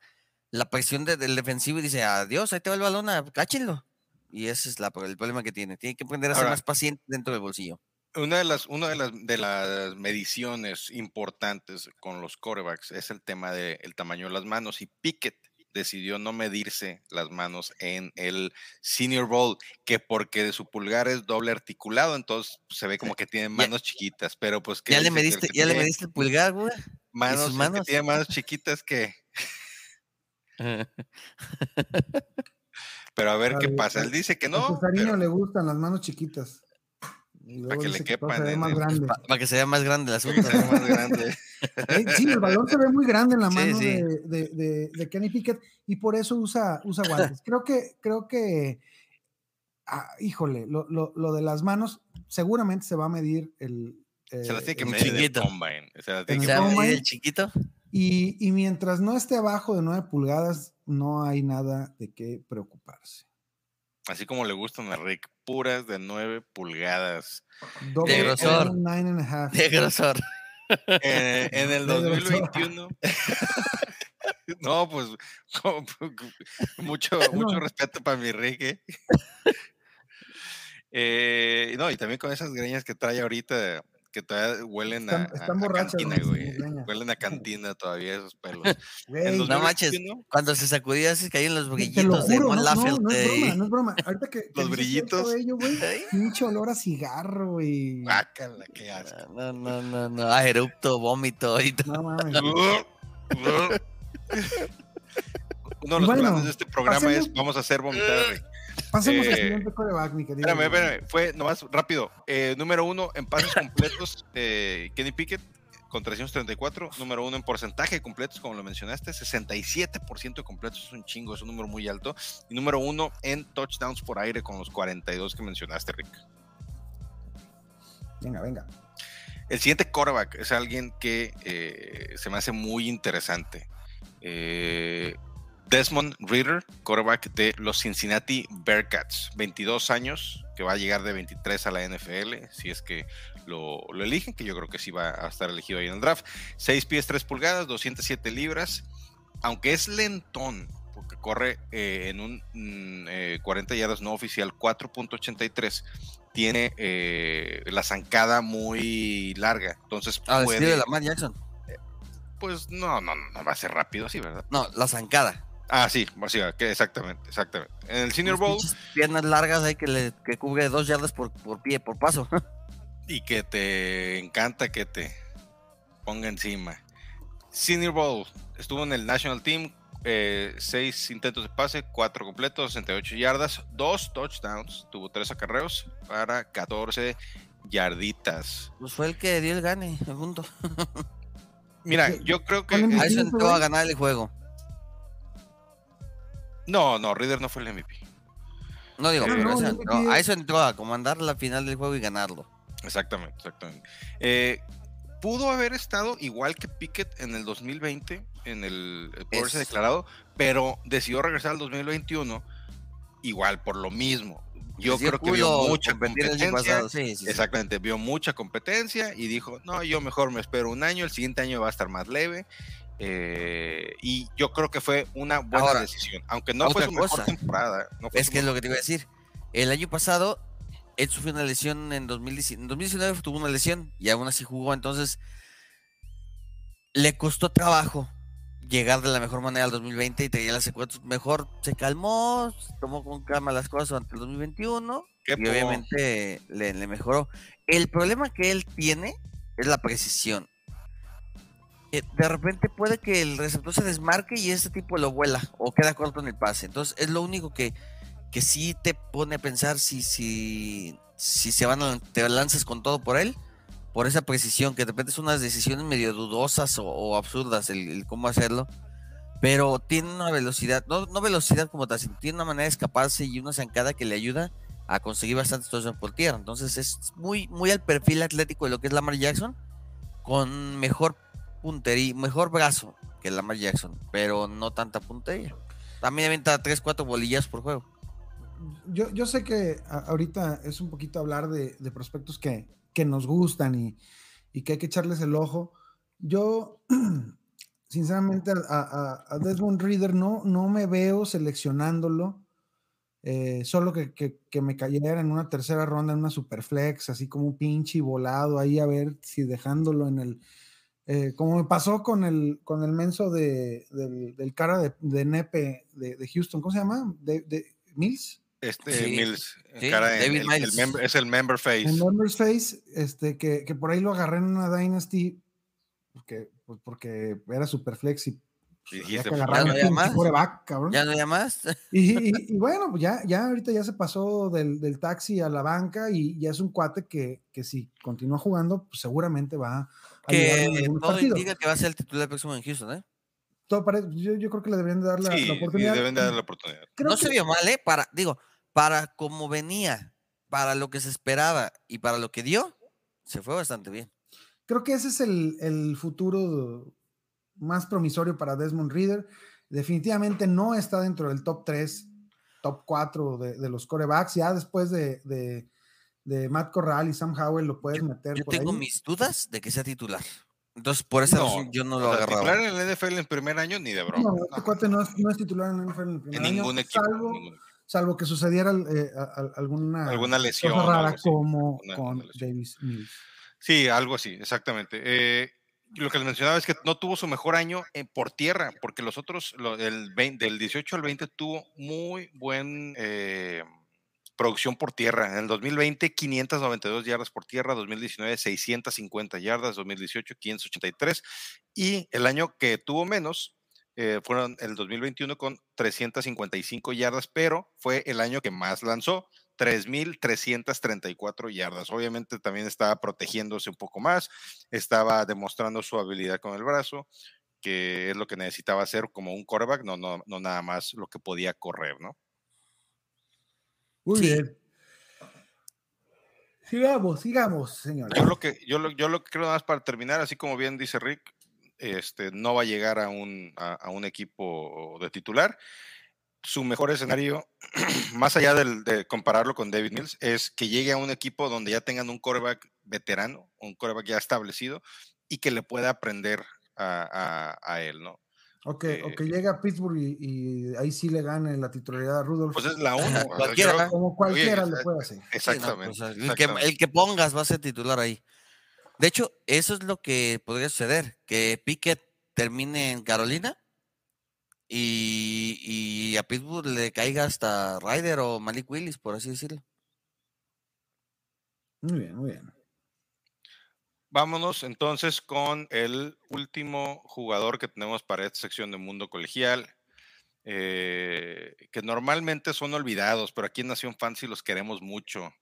la presión de- del defensivo dice, adiós, ahí te va el balón, ah, cáchenlo. Y ese es la, el problema que tiene. Tiene que aprender a ser más paciente dentro del bolsillo. Una de las, una de las, de las mediciones importantes con los corebacks es el tema del tamaño de las manos y Pickett decidió no medirse las manos en el Senior Bowl, que porque de su pulgar es doble articulado, entonces pues, se ve como que tiene manos chiquitas, pero pues que ¿Ya le mediste, que ya le mediste el pulgar, güey? manos, manos? tiene manos chiquitas que, pero a ver qué pasa. Él dice que A no, Cesariño pero le gustan las manos chiquitas. Luego que le que quepan más grande. Para que se vea más grande el asunto. se ve ¿no? más grande. Eh, Sí, el balón se ve muy grande en la mano sí. De, de- de- de Kenny Pickett y por eso usa, usa guantes. Creo que, creo que, ah, híjole, lo, lo- lo de las manos seguramente se va a medir el. Se las eh, tiene que el- medir el chiquito. combine. O sea, las En tiene O que sea, el ¿y combine. el chiquito. y, y mientras no esté abajo de 9 pulgadas, no hay nada de qué preocuparse. Así como le gustan a Rick, puras de 9 pulgadas. Doble grosor. L, nine and a half. De grosor. Eh, en el De grosor. 2021. no, pues mucho, mucho No. respeto para mi Rick. ¿eh? Eh, no, y también con esas greñas que trae ahorita, que todavía huelen a, Están- a- están a borrachas, cantina, güey. Huelen a cantina todavía esos pelos. En No manches. 2021, Cuando se sacudía, se caían los brillitos de juro, Mon no, no, no es broma, no es broma. Ahorita que, que Los brillitos. cabello, pinche olor a cigarro, güey. guácala, qué asco. No, no, no, no. Ah, erupto, vómito y todo. No mames. Uno de los Bueno, planes de este programa es vamos a hacer vomitar Pasemos al Eh, siguiente coreback, mi querido. Espérame, espérame, fue nomás rápido. Eh, número uno en pases completos, eh, Kenny Pickett con 334. Número uno en porcentaje de completos, como lo mencionaste, 67% de completos es un chingo, es un número muy alto. Y número uno en touchdowns por aire con los 42 que mencionaste, Rick. Venga, venga. El siguiente quarterback es alguien que se me hace muy interesante. Eh, Desmond Reader, quarterback de los Cincinnati Bearcats, 22 años, que va a llegar de 23 a la NFL, si es que lo, lo eligen, que yo creo que sí va a estar elegido ahí en el draft. 6 pies 3 pulgadas, 207 libras, aunque es lentón, porque corre eh, en un mm, eh, 40 yardas no oficial, 4.83 tiene eh, la zancada muy larga. Entonces, Ah, puede- de Lamar Jackson. pues no, no, no, no va a ser rápido así, ¿verdad? No, la zancada. Ah, sí, así exactamente, exactamente. En el Senior Bowl Piernas largas ahí que, le, que cubre dos yardas por, por pie, por paso. y que te encanta que te ponga encima. Senior Bowl estuvo en el National Team, eh, seis intentos de pase, cuatro completos, 68 yardas, dos touchdowns, tuvo tres acarreos para 14 yarditas. Pues fue el que dio el gane, el punto. Mira, ¿Qué- yo creo que? A eso entró a ganar el juego. No, no, Reader no fue el MVP. No digo, pero no, eso entró- a eso entró a comandar la final del juego y ganarlo. Exactamente, exactamente. Eh, pudo haber estado igual que Pickett en el 2020, en el, declarado, pero decidió regresar al 2021 igual por lo mismo. Yo creo que vio mucha competencia. pasado, sí, sí, sí. Exactamente, vio mucha competencia y dijo, no, yo mejor me espero un año, el siguiente año va a estar más leve. Eh, y yo creo que fue una buena Ahora, decisión. Aunque no fue su mejor cosa. temporada. no fue Es su que es lo que te iba a decir. El año pasado, él sufrió una lesión en 2019. En 2019 tuvo una lesión y aún así jugó. Entonces, le costó trabajo llegar de la mejor manera al 2020 y tenía las secuencias. Mejor se calmó, tomó con calma las cosas ante el 2021 Qué y po- obviamente le, le mejoró. El problema que él tiene es la precisión. Eh, De repente puede que el receptor se desmarque y este tipo lo vuela o queda corto en el pase. Entonces es lo único que, que sí te pone a pensar si, si, si se van a, te lanzas con todo por él, por esa precisión, que de repente son unas decisiones medio dudosas o, absurdas el, el cómo hacerlo. Pero tiene una velocidad, no, no velocidad como tal, sino tiene una manera de escaparse y una zancada que le ayuda a conseguir bastantes touchdowns por tierra. Entonces es muy, muy al perfil atlético de lo que es Lamar Jackson, con mejor puntería, mejor brazo que Lamar Jackson, pero no tanta puntería. También avienta 3, 4 bolillas por juego. Yo, yo sé que ahorita es un poquito hablar de, prospectos que, que nos gustan y, y que hay que echarles el ojo. Yo, sinceramente, a, a- a Desmond Reader no, no me veo seleccionándolo. eh, solo que, que- que me cayera en una tercera ronda, en una superflex, así como un pinche volado ahí, a ver si dejándolo en el. Eh, como me pasó con el, con el menso de, del, del cara de, de Nepe de, de Houston, ¿cómo se llama? De, de Mills. Este Sí, Mills, sí, cara en el- el Miles. member- es el member face. En Numbers Face, este, que, que por ahí lo agarré en una Dynasty, porque, pues, porque era super flex y Y pues, había dijiste, pues, ya no había más. cabrón. ¿Ya no hay más? Y, y- y bueno, pues ya, ya ahorita ya se pasó del, del taxi a la banca y ya es un cuate que, que si continúa jugando, pues seguramente va a que todo indica que va a ser el titular próximo en Houston, ¿eh? Todo parece- yo, yo creo que le deberían de dar la, sí, la sí, oportunidad. deben de dar la oportunidad. Creo no que- se vio mal, ¿eh? Para, digo, para como venía, para lo que se esperaba y para lo que dio, se fue bastante bien. creo que ese es el, el futuro más promisorio para Desmond Reader. Definitivamente no está dentro del top 3, top 4 de, de los corebacks. Ya después de, de- de Matt Corral y Sam Howell lo puedes meter Yo por tengo ahí. mis dudas de que sea titular. Entonces, por esa No, razón yo no lo agarraba. titular en el NFL en primer año ni de broma. No, este cuate no es, no es titular en el NFL en el primer en año, ningún equipo. salvo, ningún equipo. salvo que sucediera eh, a- a- alguna, Alguna lesión cosa rara así, como una- con una. Davis Mills. Sí, algo así, exactamente. Eh, lo que les mencionaba es que no tuvo su mejor año eh, por tierra, porque los otros, lo- el 20 del 18 al 20 tuvo muy buen eh, producción por tierra. En el 2020, 592 yardas por tierra, 2019, 650 yardas, 2018, 583. Y el año que tuvo menos eh, fueron el 2021 con 355 yardas, pero fue el año que más lanzó, 3.334 yardas. Obviamente también estaba protegiéndose un poco más, estaba demostrando su habilidad con el brazo, que es lo que necesitaba hacer como un quarterback, no, no, no nada más lo que podía correr, ¿no? Muy Sí. bien. Sigamos, sigamos, señores. Yo lo que, yo lo, yo lo que creo nada más para terminar, así como bien dice Rick, este, no va a llegar a un, a, a un equipo de titular. Su mejor escenario, más allá del- de compararlo con David Mills, es que llegue a un equipo donde ya tengan un quarterback veterano, un quarterback ya establecido y que le pueda aprender a, a- a él, ¿no? O que, o que llegue a Pittsburgh y, y ahí sí le gane la titularidad a Rudolph. Pues es la uno. Cualquiera. como cualquiera oye, le puede hacer. Sí, no, Exactamente. el, que, exactamente. el que pongas va a ser titular ahí. De hecho, eso es lo que podría suceder, que Pickett termine en Carolina y, y a Pittsburgh le caiga hasta Ryder o Malik Willis, por así decirlo. Muy bien, muy bien. Vámonos entonces con el último jugador que tenemos para esta sección de Mundo Colegial, eh, que normalmente son olvidados, pero aquí en Nación Fancy los queremos mucho.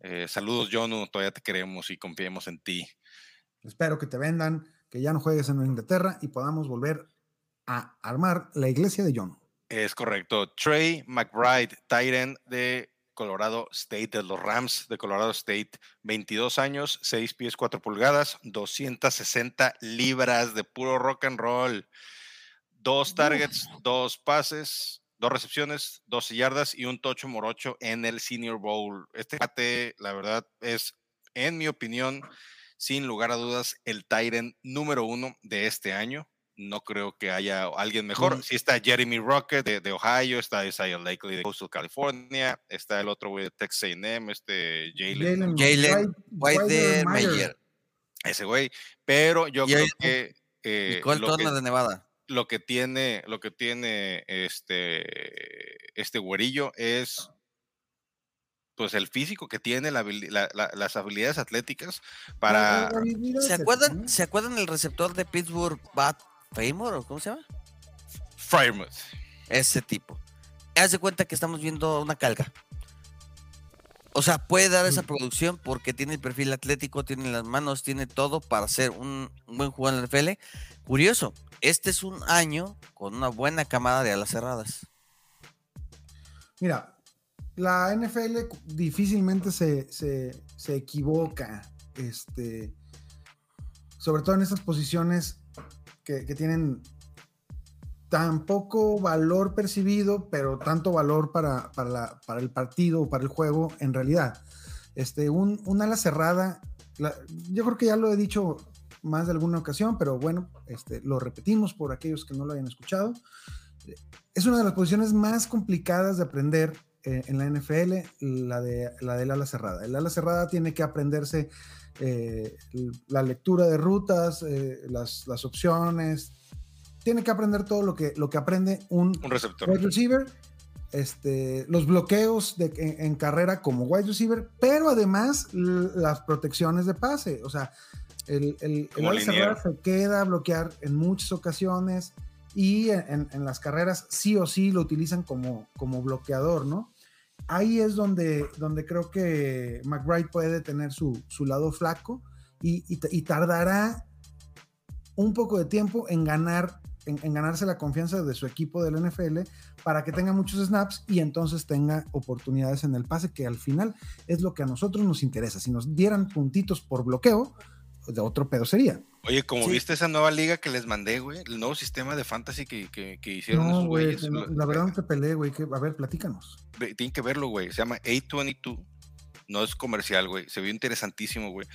Eh, saludos, Jonu, todavía te queremos y confiemos en ti. Espero que te vendan, que ya no juegues en Inglaterra y podamos volver a armar la iglesia de John. Es correcto. Trey McBride, Tyrant de Colorado State, de los Rams de Colorado State, 22 años, 6 pies 4 pulgadas, 260 libras de puro rock and roll. Dos targets, dos pases, dos recepciones, 12 yardas y un tocho morocho en el Senior Bowl. Este bate, la verdad, es, en mi opinión, sin lugar a dudas, el Tyrant número uno de este año. No creo que haya alguien mejor. Sí está Jeremy Rocket de, de Ohio, está Isaiah Lakely de Coastal California, está el otro güey de Texas A&M, este Jalen, Jalen White Mayer. ese güey. Pero yo Y creo que, eh, Nicole lo, que de Nevada. lo que tiene, lo que tiene este, este güerillo es pues el físico que tiene, la habili- la- la- las habilidades atléticas para... ¿Se acuerdan. ¿Se acuerdan el receptor de Pittsburgh, Bat Famor o cómo se llama? Frymouth. Ese tipo. Haz de cuenta que estamos viendo una calca. O sea, puede dar esa producción porque tiene el perfil atlético, tiene las manos, tiene todo para ser un, un buen jugador en la NFL. Curioso, este es un año con una buena camada de alas cerradas. Mira, la NFL difícilmente se, se- se equivoca, este, sobre todo en estas posiciones que, tienen tan poco valor percibido, pero tanto valor para, para, la- para el partido o para el juego en realidad. Este, un, un ala cerrada, yo creo que ya lo he dicho más de alguna ocasión, pero bueno, este, lo repetimos por aquellos que no lo hayan escuchado es una de las posiciones más complicadas de aprender eh, en la NFL, la, de, la del ala cerrada. El ala cerrada tiene que aprenderse eh, la lectura de rutas, eh, las, las opciones, tiene que aprender todo lo que, lo que aprende un Un receptor. wide receiver, este, los bloqueos de, en, en carrera como wide receiver, pero además las protecciones de pase. O sea, el, el, el ala cerrada se queda a bloquear en muchas ocasiones y en, en- en las carreras sí o sí lo utilizan como, como bloqueador, ¿no? Ahí es donde, donde creo que McBride puede tener su, su lado flaco y, y tardará un poco de tiempo en ganar en, en ganarse la confianza de su equipo del NFL para que tenga muchos snaps y entonces tenga oportunidades en el pase, que al final es lo que a nosotros nos interesa. Si nos dieran puntitos por bloqueo, de otro pedo sería. Oye, como Sí. viste esa nueva liga que les mandé, güey, el nuevo sistema de fantasy que, que- que hicieron No, esos güey, güeyes. no, la verdad no te peleé, güey. que- A ver, platícanos. Tienen que verlo, güey. Se llama A22. No es comercial, güey. Se vio interesantísimo, güey.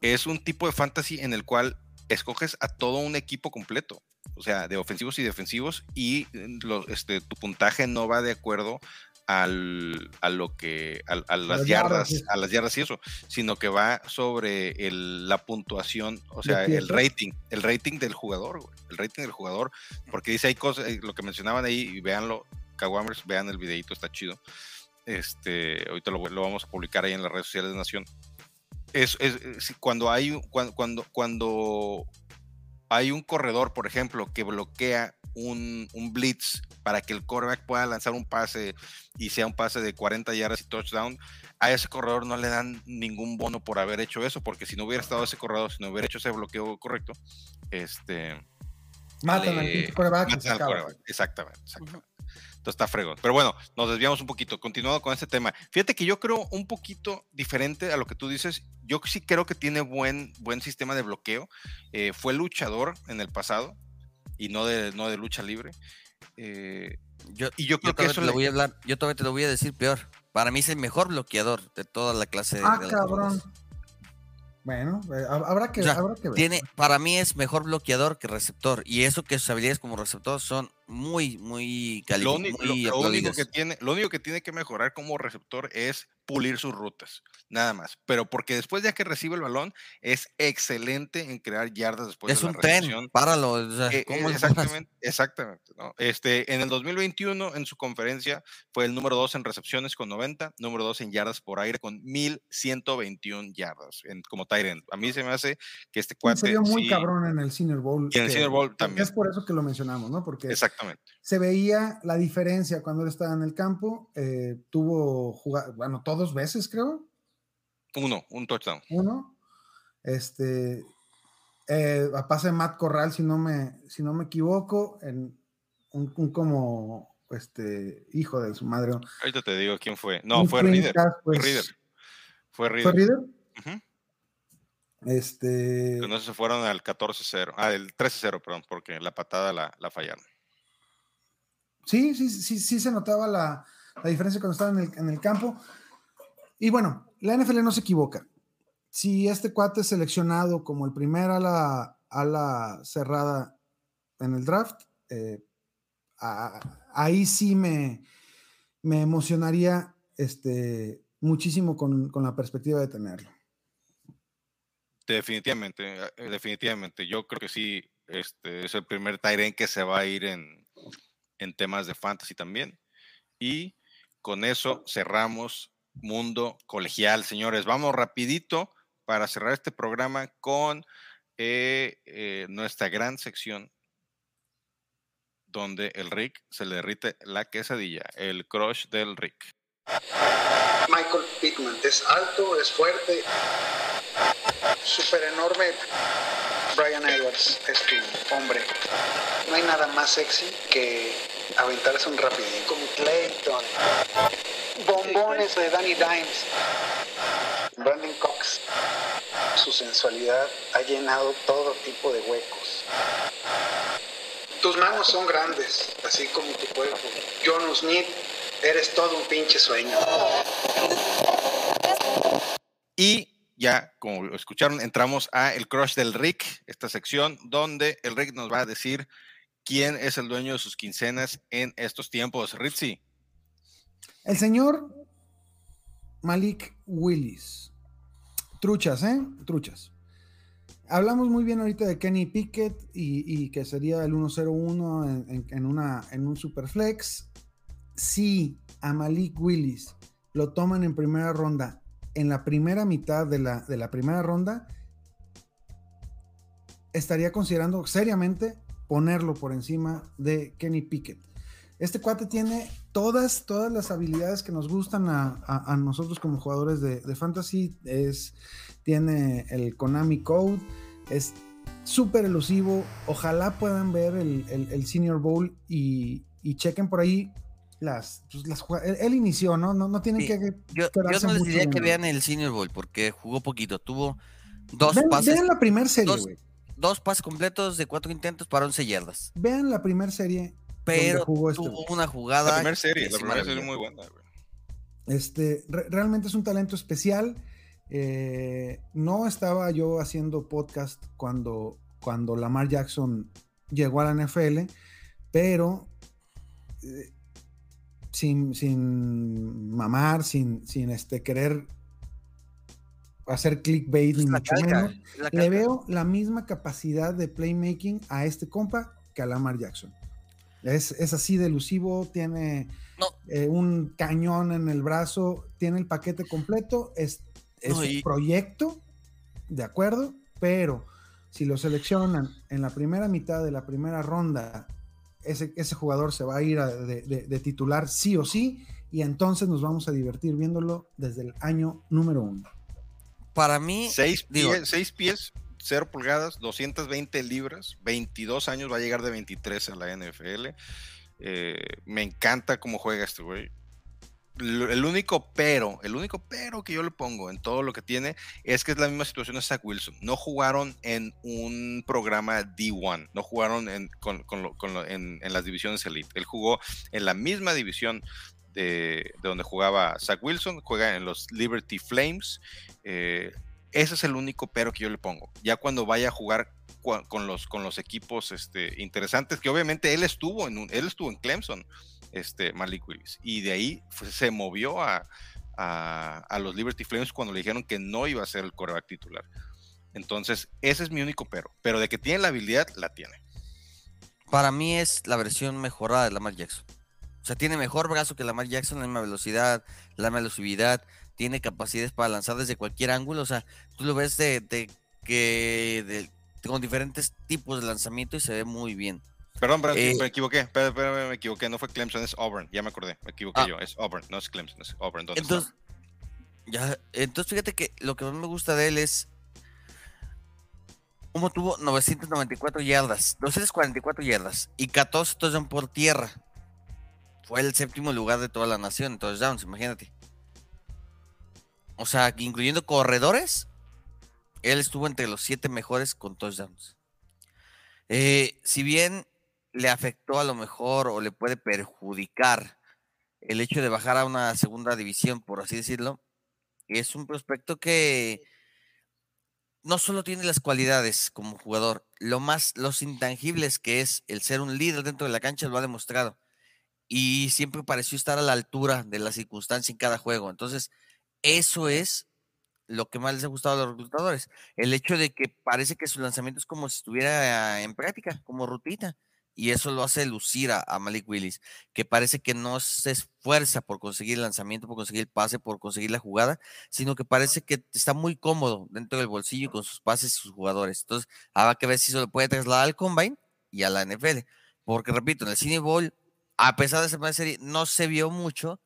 Es un tipo de fantasy en el cual escoges a todo un equipo completo. O sea, de ofensivos y defensivos. Y eh, este, tu puntaje no va de acuerdo al, a lo que a, a las yardas, yardas, a las yardas y eso, sino que va sobre el- la puntuación, o sea, el rating, el rating del jugador, güey, el rating del jugador, porque dice hay cosas, eh, lo que mencionaban ahí, y véanlo, Kawamers, vean el videito, está chido. Este, ahorita lo, lo vamos a publicar ahí en las redes sociales de Nación. Es, es- es- cuando hay cuando, cuando, cuando hay un corredor, por ejemplo, que bloquea un, un blitz para que el quarterback pueda lanzar un pase y sea un pase de 40 yardas y touchdown, a ese corredor no le dan ningún bono por haber hecho eso, porque si no hubiera estado ese corredor, si no hubiera hecho ese bloqueo correcto, este, Matan al le- quarterback matan al quarterback. Exactamente, exactamente. Entonces está fregón. Pero bueno, nos desviamos un poquito. Continuando con este tema. Fíjate que yo creo un poquito diferente a lo que tú dices. Yo sí creo que tiene buen, buen sistema de bloqueo. Eh, fue luchador en el pasado y no de, no de lucha libre. Eh, Yo, y yo creo yo que todavía eso te lo le- voy a hablar, yo todavía te lo voy a decir peor. Para mí es el mejor bloqueador de toda la clase de- Ah, de cabrón. Bueno, eh, hab- habrá que, O sea, habrá que ver. Tiene, para mí es mejor bloqueador que receptor. Y eso que sus habilidades como receptor son muy, muy lo, único, lo- lo único que tiene, lo único que tiene que mejorar como receptor es pulir sus rutas. Nada más. Pero porque después ya que recibe el balón, es excelente en crear yardas después Es de un la tren, recepción. páralo. o sea, Eh, ¿cómo lo paras? exactamente, exactamente. ¿no? Este, en el 2021, en su conferencia, fue el número 2 en recepciones con 90, número 2 en yardas por aire con 1121 yardas en, como Tyrant. A mí se me hace que este cuate. se vio muy sí- cabrón en el Senior Bowl. Y en el que- Senior Bowl también. Es por eso que lo mencionamos, ¿no? Porque Exactamente. se veía la diferencia cuando él estaba en el campo. eh, tuvo jugar, todos veces, creo, Uno, un touchdown. uno. Este, eh, a pase de Matt Corral, si no me, si no me equivoco, en un, un como este hijo de su madre. Ahorita te digo quién fue. No, fue Reader. pass, Fue pues, Reader. Fue ¿Fue Reader. Reader? Ujú. Este, no se fueron al 14-0. Ah, el 13-0, perdón, porque la patada la, la fallaron. Sí, sí, sí, sí se notaba la, la diferencia cuando estaba en el, en el campo. Y bueno, la NFL no se equivoca. Si este cuate es seleccionado como el primer ala, ala cerrada en el draft, eh, a- ahí sí me, me emocionaría este, muchísimo con, con la perspectiva de tenerlo. Definitivamente, eh, definitivamente. Yo creo que sí, este es el primer Tyren que se va a ir en, en temas de fantasy también. Y con eso cerramos Mundo Colegial, señores. Vamos rapidito para cerrar este programa con eh, eh, nuestra gran sección donde el Rick se le derrite la quesadilla, el crush del Rick. Michael Pittman es alto, es fuerte, súper enorme. Brian Edwards es tu hombre. No hay nada más sexy que aventarse un rapidín como Clayton. Bombones de Danny Dimes. Brandon Cox. Su sensualidad ha llenado todo tipo de huecos. Tus manos son grandes, así como tu cuerpo. John Smith, eres todo un pinche sueño. Y ya, como escucharon, entramos a el crush del Rick, esta sección donde el Rick nos va a decir quién es el dueño de sus quincenas en estos tiempos. Ritzy, El señor Malik Willis. Truchas, ¿eh? Truchas. Hablamos muy bien ahorita de Kenny Pickett y, que sería el 1-0-1 en, en- en una, en un superflex. Si a Malik Willis lo toman en primera ronda, en la primera mitad de la, de la primera ronda, estaría considerando seriamente ponerlo por encima de Kenny Pickett. Este cuate tiene todas, todas las habilidades que nos gustan a, a- a nosotros como jugadores de, de fantasy. Es, tiene el Konami Code, es súper elusivo. Ojalá puedan ver el, el- el Senior Bowl y, y chequen por ahí las, pues, las él, él inició, ¿no? No, no tienen Sí, que. Yo, yo no les diría que vean el Senior Bowl porque jugó poquito. Tuvo dos Vean, pases, vean la primer serie, dos- dos pases completos de cuatro intentos para 11 yardas. Vean la primer serie. Pero jugó este tuvo una jugada. la primera serie, que la primera serie maravilló. muy buena. güey. Este, re- realmente es un talento especial. Eh, no estaba yo haciendo podcast cuando, cuando Lamar Jackson llegó a la NFL, pero eh, sin, sin mamar, sin, sin este, querer hacer clickbait ni Es mucho calca, menos, es le veo la misma capacidad de playmaking a este compa que a Lamar Jackson. Es, es así de elusivo, tiene No. eh, un cañón en el brazo, tiene el paquete completo, es, es No, un proyecto, de acuerdo, pero si lo seleccionan en la primera mitad de la primera ronda, ese, ese jugador se va a ir a- de, de- de titular sí o sí, y entonces nos vamos a divertir viéndolo desde el año número uno. Para mí, Seis digo- pies, seis pies, 0 pulgadas, 220 libras, 22 años, va a llegar de 23 a la NFL. Eh, me encanta cómo juega este güey. El único pero, el único pero que yo le pongo en todo lo que tiene es que es la misma situación de Zach Wilson. No jugaron en un programa D1, no jugaron en, con- en las divisiones elite. Él jugó en la misma división de, de donde jugaba Zach Wilson, juega en los Liberty Flames. eh, ese es el único pero que yo le pongo. Ya cuando vaya a jugar con los, con los equipos este, interesantes, que obviamente él estuvo en un- él estuvo en Clemson, este, Malik Willis, y de ahí se movió a, a, a los Liberty Flames cuando le dijeron que no iba a ser el coreback titular. Entonces, ese es mi único pero. Pero de que tiene la habilidad, la tiene. para mí es la versión mejorada de Lamar Jackson. O sea, tiene mejor brazo que Lamar Jackson, la misma velocidad, la misma elusividad, tiene capacidades para lanzar desde cualquier ángulo. O sea, tú lo ves de, de que de- con diferentes tipos de lanzamiento y se ve muy bien. Perdón, Eh, me equivoqué. Espera, me equivoqué. No fue Clemson, es Auburn. Ya me acordé. Me equivoqué Ah. yo. Es Auburn, no es Clemson, es Auburn. Entonces, ya, entonces fíjate que lo que más me gusta de él es cómo tuvo 994 yardas, 244 yardas y 14 touchdowns por tierra. Fue el séptimo lugar de toda la nación en touchdowns, imagínate. O sea, incluyendo corredores, él estuvo entre los siete mejores con touchdowns. Eh, si bien le afectó a lo mejor o le puede perjudicar el hecho de bajar a una segunda división, por así decirlo, es un prospecto que no solo tiene las cualidades como jugador, lo más, los intangibles que es el ser un líder dentro de la cancha lo ha demostrado. Y siempre pareció estar a la altura de la circunstancia en cada juego. Entonces, eso es lo que más les ha gustado a los reclutadores. El hecho de que parece que su lanzamiento es como si estuviera en práctica, como rutina. Y eso lo hace lucir a, Malik Willis, que parece que no se esfuerza por conseguir el lanzamiento, por conseguir el pase, por conseguir la jugada, sino que parece que está muy cómodo dentro del bolsillo con sus pases y sus jugadores. Entonces, habrá que ver si eso lo puede trasladar al Combine y a la NFL. Porque, repito, en el Cine Bowl, a pesar de ser una serie, no se vio mucho.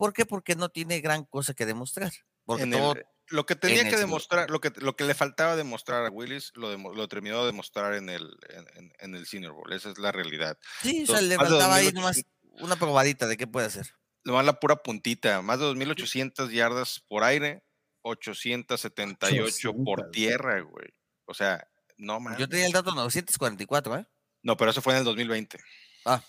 ¿Por qué? Porque no tiene gran cosa que demostrar. Porque En el- todo, lo que tenía en que demostrar, lo que, lo que le faltaba demostrar a Willis, lo, demo- lo terminó de demostrar en el, en, en- en el Senior Bowl. Esa es la realidad. sí, o sea, le de faltaba ahí 2800 nomás una probadita de qué puede hacer. Nomás la pura puntita, más de 2.800 yardas por aire, 878 por 800, tierra, güey. O sea, no mames. Yo tenía el dato 944, ¿eh? No, pero eso fue en el 2020. Ah.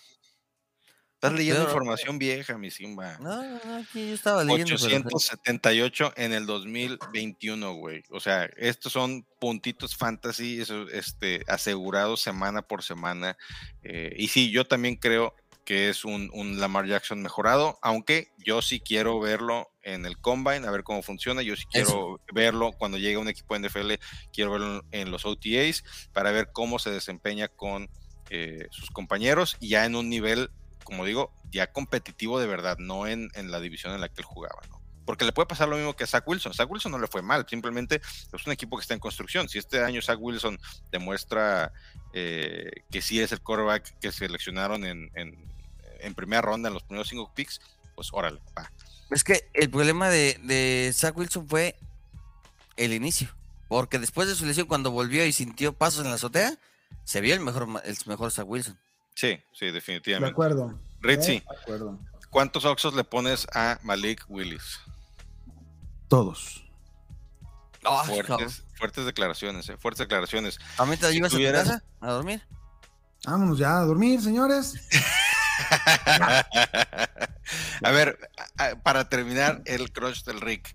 Estás leyendo Pero- información vieja, mi Simba. No, no, aquí yo estaba leyendo. pero- 878 en el 2021, güey. O sea, estos son puntitos fantasy, eso, este, asegurados semana por semana. Eh, y sí, yo también creo que es un, un Lamar Jackson mejorado, aunque yo sí quiero verlo en el Combine, a ver cómo funciona. Yo sí quiero verlo cuando llegue un equipo de NFL, quiero verlo en los OTAs para ver cómo se desempeña con eh, sus compañeros y ya en un nivel, como digo, ya competitivo de verdad, no en, en la división en la que él jugaba, ¿no? Porque le puede pasar lo mismo que a Zach Wilson. Zach Wilson no le fue mal, simplemente es un equipo que está en construcción. Si este año Zach Wilson demuestra eh, que sí es el quarterback que seleccionaron en, en- primera ronda, en los primeros cinco picks, pues órale, va. Es que el problema de, de Zach Wilson fue el inicio. Porque después de su lesión, cuando volvió y sintió pasos en la azotea, se vio el mejor, el mejor Zach Wilson. Sí, sí, De definitivamente. acuerdo. Ritzy, Eh, De acuerdo. ¿cuántos oxos le pones a Malik Willis? Todos. Fuertes, fuertes declaraciones, eh, fuertes declaraciones. ¿También te la si llevas a tu casa a dormir? Vámonos ya a dormir, señores. a ver, a- a- para terminar el crush del Rick,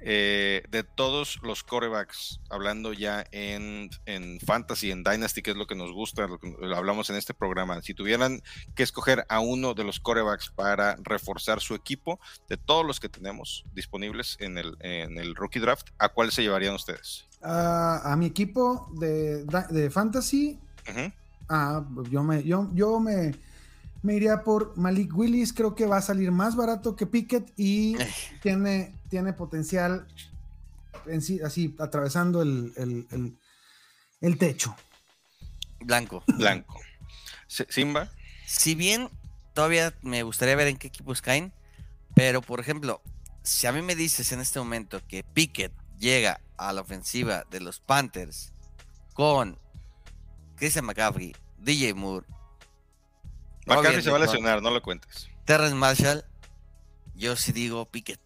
eh, de todos los corebacks, hablando ya en, en Fantasy, en Dynasty, que es lo que nos gusta, lo que lo hablamos en este programa, si tuvieran que escoger a uno de los corebacks para reforzar su equipo, de todos los que tenemos disponibles en el, en el Rookie Draft, ¿a cuál se llevarían ustedes? A mi equipo de, de Fantasy, ah, yo me, yo, yo me, me iría por Malik Willis. Creo que va a salir más barato que Pickett y Eh. tiene, tiene potencial en sí, así atravesando el, el- el- el techo. Blanco. Blanco. Si- Simba, Si bien todavía me gustaría ver en qué equipos caen, pero por ejemplo, si a mí me dices en este momento que Pickett llega a la ofensiva de los Panthers con Christian McCaffrey, DJ Moore, Robbie se va a lesionar, no lo cuentes. Terrence Marshall, yo sí digo Pickett.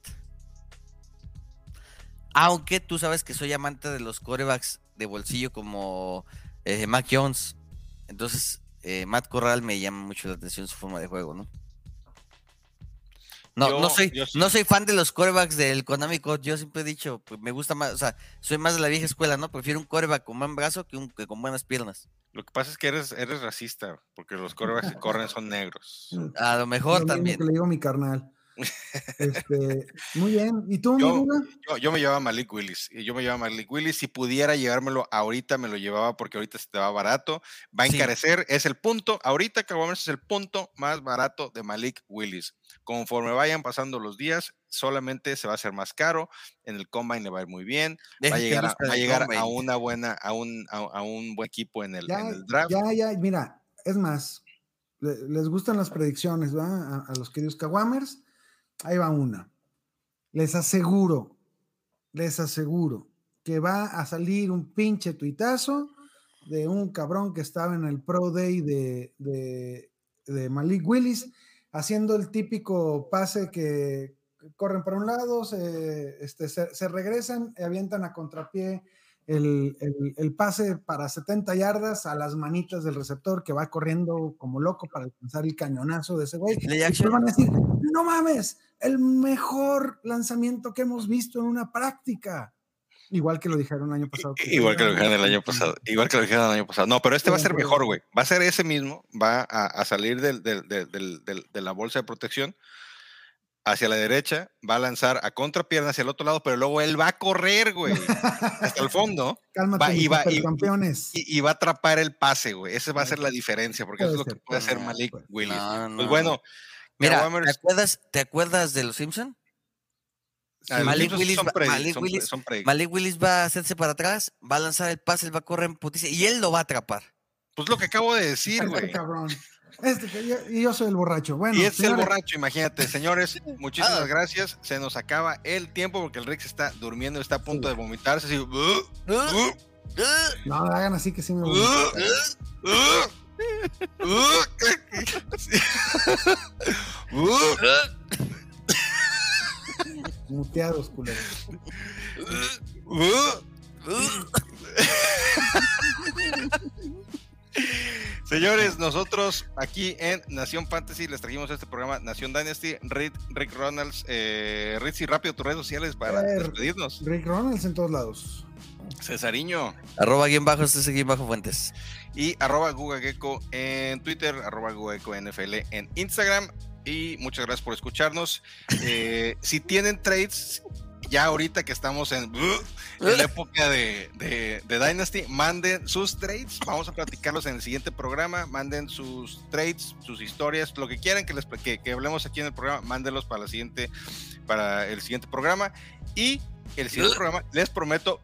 Aunque tú sabes que soy amante de los corebacks de bolsillo como eh, Mac Jones. Entonces, eh, Matt Corral me llama mucho la atención su forma de juego, ¿no? No, Yo- no, soy, yo sí. no soy fan de los corebacks del Konami Code. Yo siempre he dicho, pues me gusta más, o sea, soy más de la vieja escuela, ¿no? Prefiero un coreback con buen brazo que un que con buenas piernas. Lo que pasa es que eres, eres racista, porque los corebacks que corren son negros. A lo mejor Lo mismo también. que le digo a mi carnal. Este, muy bien. ¿Y tú, mi Yo-? Yo, yo me llevaba Malik Willis. Yo me llevaba Malik Willis. Si pudiera llevármelo ahorita, me lo llevaba porque ahorita se te va barato. Va a Sí. encarecer. Es el punto. Ahorita Caguamas es el punto más barato de Malik Willis. Conforme vayan pasando los días, solamente se va a hacer más caro. En el combine le va a ir muy bien. Va a llegar, a, va llegar a una buena, a un, a, a un buen equipo en el, Ya, en el draft. ya, ya, mira, es más, le- les gustan las predicciones, ¿verdad? A, a los queridos Kawamers. Ahí va una. Les aseguro, les aseguro que va a salir un pinche tuitazo de un cabrón que estaba en el Pro Day de, Malik Willis, haciendo el típico pase que corren para un lado, se, este, se, se regresan y avientan a contrapié el, el- el pase para 70 yardas a las manitas del receptor que va corriendo como loco para alcanzar el cañonazo de ese güey. Y action. van a decir, no mames, el mejor lanzamiento que hemos visto en una práctica. Igual que lo dijeron el año pasado. Igual que lo dijeron el año pasado. Igual que lo dijeron el año pasado. No, pero este va a ser mejor, güey. Va a ser ese mismo. Va a, a salir del, del- del- del- del- de la bolsa de protección hacia la derecha. Va a lanzar a contrapierna hacia el otro lado, pero luego él va a correr, güey. hasta el fondo. Cálmate, va- y va- y- campeones. Y, y va a atrapar el pase, güey. Esa va a ser la diferencia, porque eso es lo que puede hacer ser, Malik puede ser. Willis. No, Pues no. bueno, Mira, ¿te acuerdas, ¿te acuerdas de los Simpson? ah, Malik Simpsons Willis son va- predi- Malik son- Willis- son predi- Malik Willis va a hacerse para atrás, va a lanzar el pase, él va a correr en puticia y él lo va a atrapar. Pues lo que acabo de decir, güey. Este que yo, y yo soy el borracho. Bueno, Y es el borracho, imagínate, señores, muchísimas Ah. gracias. Se nos acaba el tiempo porque el Rex está durmiendo, está a punto de vomitarse. Así, No, hagan así que sí me. Muteados, culeros. Señores, nosotros aquí en Nación Fantasy les trajimos este programa Nación Dynasty. Rick, Rick Ronalds, eh, Ritzy, rápido tus redes sociales para Eh, despedirnos. Rick Ronalds en todos lados. Cesariño Arroba guion bajo, este es guion bajo fuentes. y arroba Gugagecko en Twitter, arroba Gugagecko NFL en Instagram. Y muchas gracias por escucharnos. Eh, si tienen trades, ya ahorita que estamos en, en la época de, de- de Dynasty, manden sus trades. Vamos a platicarlos en el siguiente programa. Manden sus trades, sus historias, lo que quieran que, les, que, que hablemos aquí en el programa, mándenlos para, la siguiente, para el siguiente programa. Y el siguiente programa, les prometo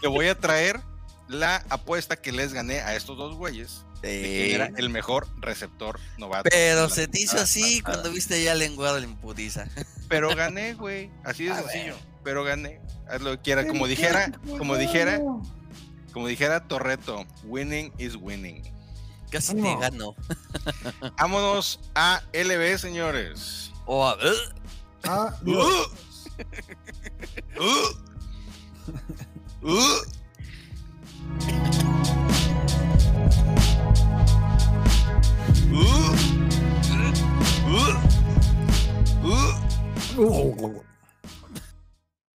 que voy a traer la apuesta que les gané a estos dos güeyes. De que era el mejor receptor novato. Pero se te hizo así cuando viste ya lenguado la imputiza. Pero gané, güey. Así de sencillo. Pero gané. Haz lo que quiera. Como dijera, como dijera, como dijera Torreto, winning is winning. Casi te gano. Vámonos a LB, señores. O a- Ah, Dios. Uh.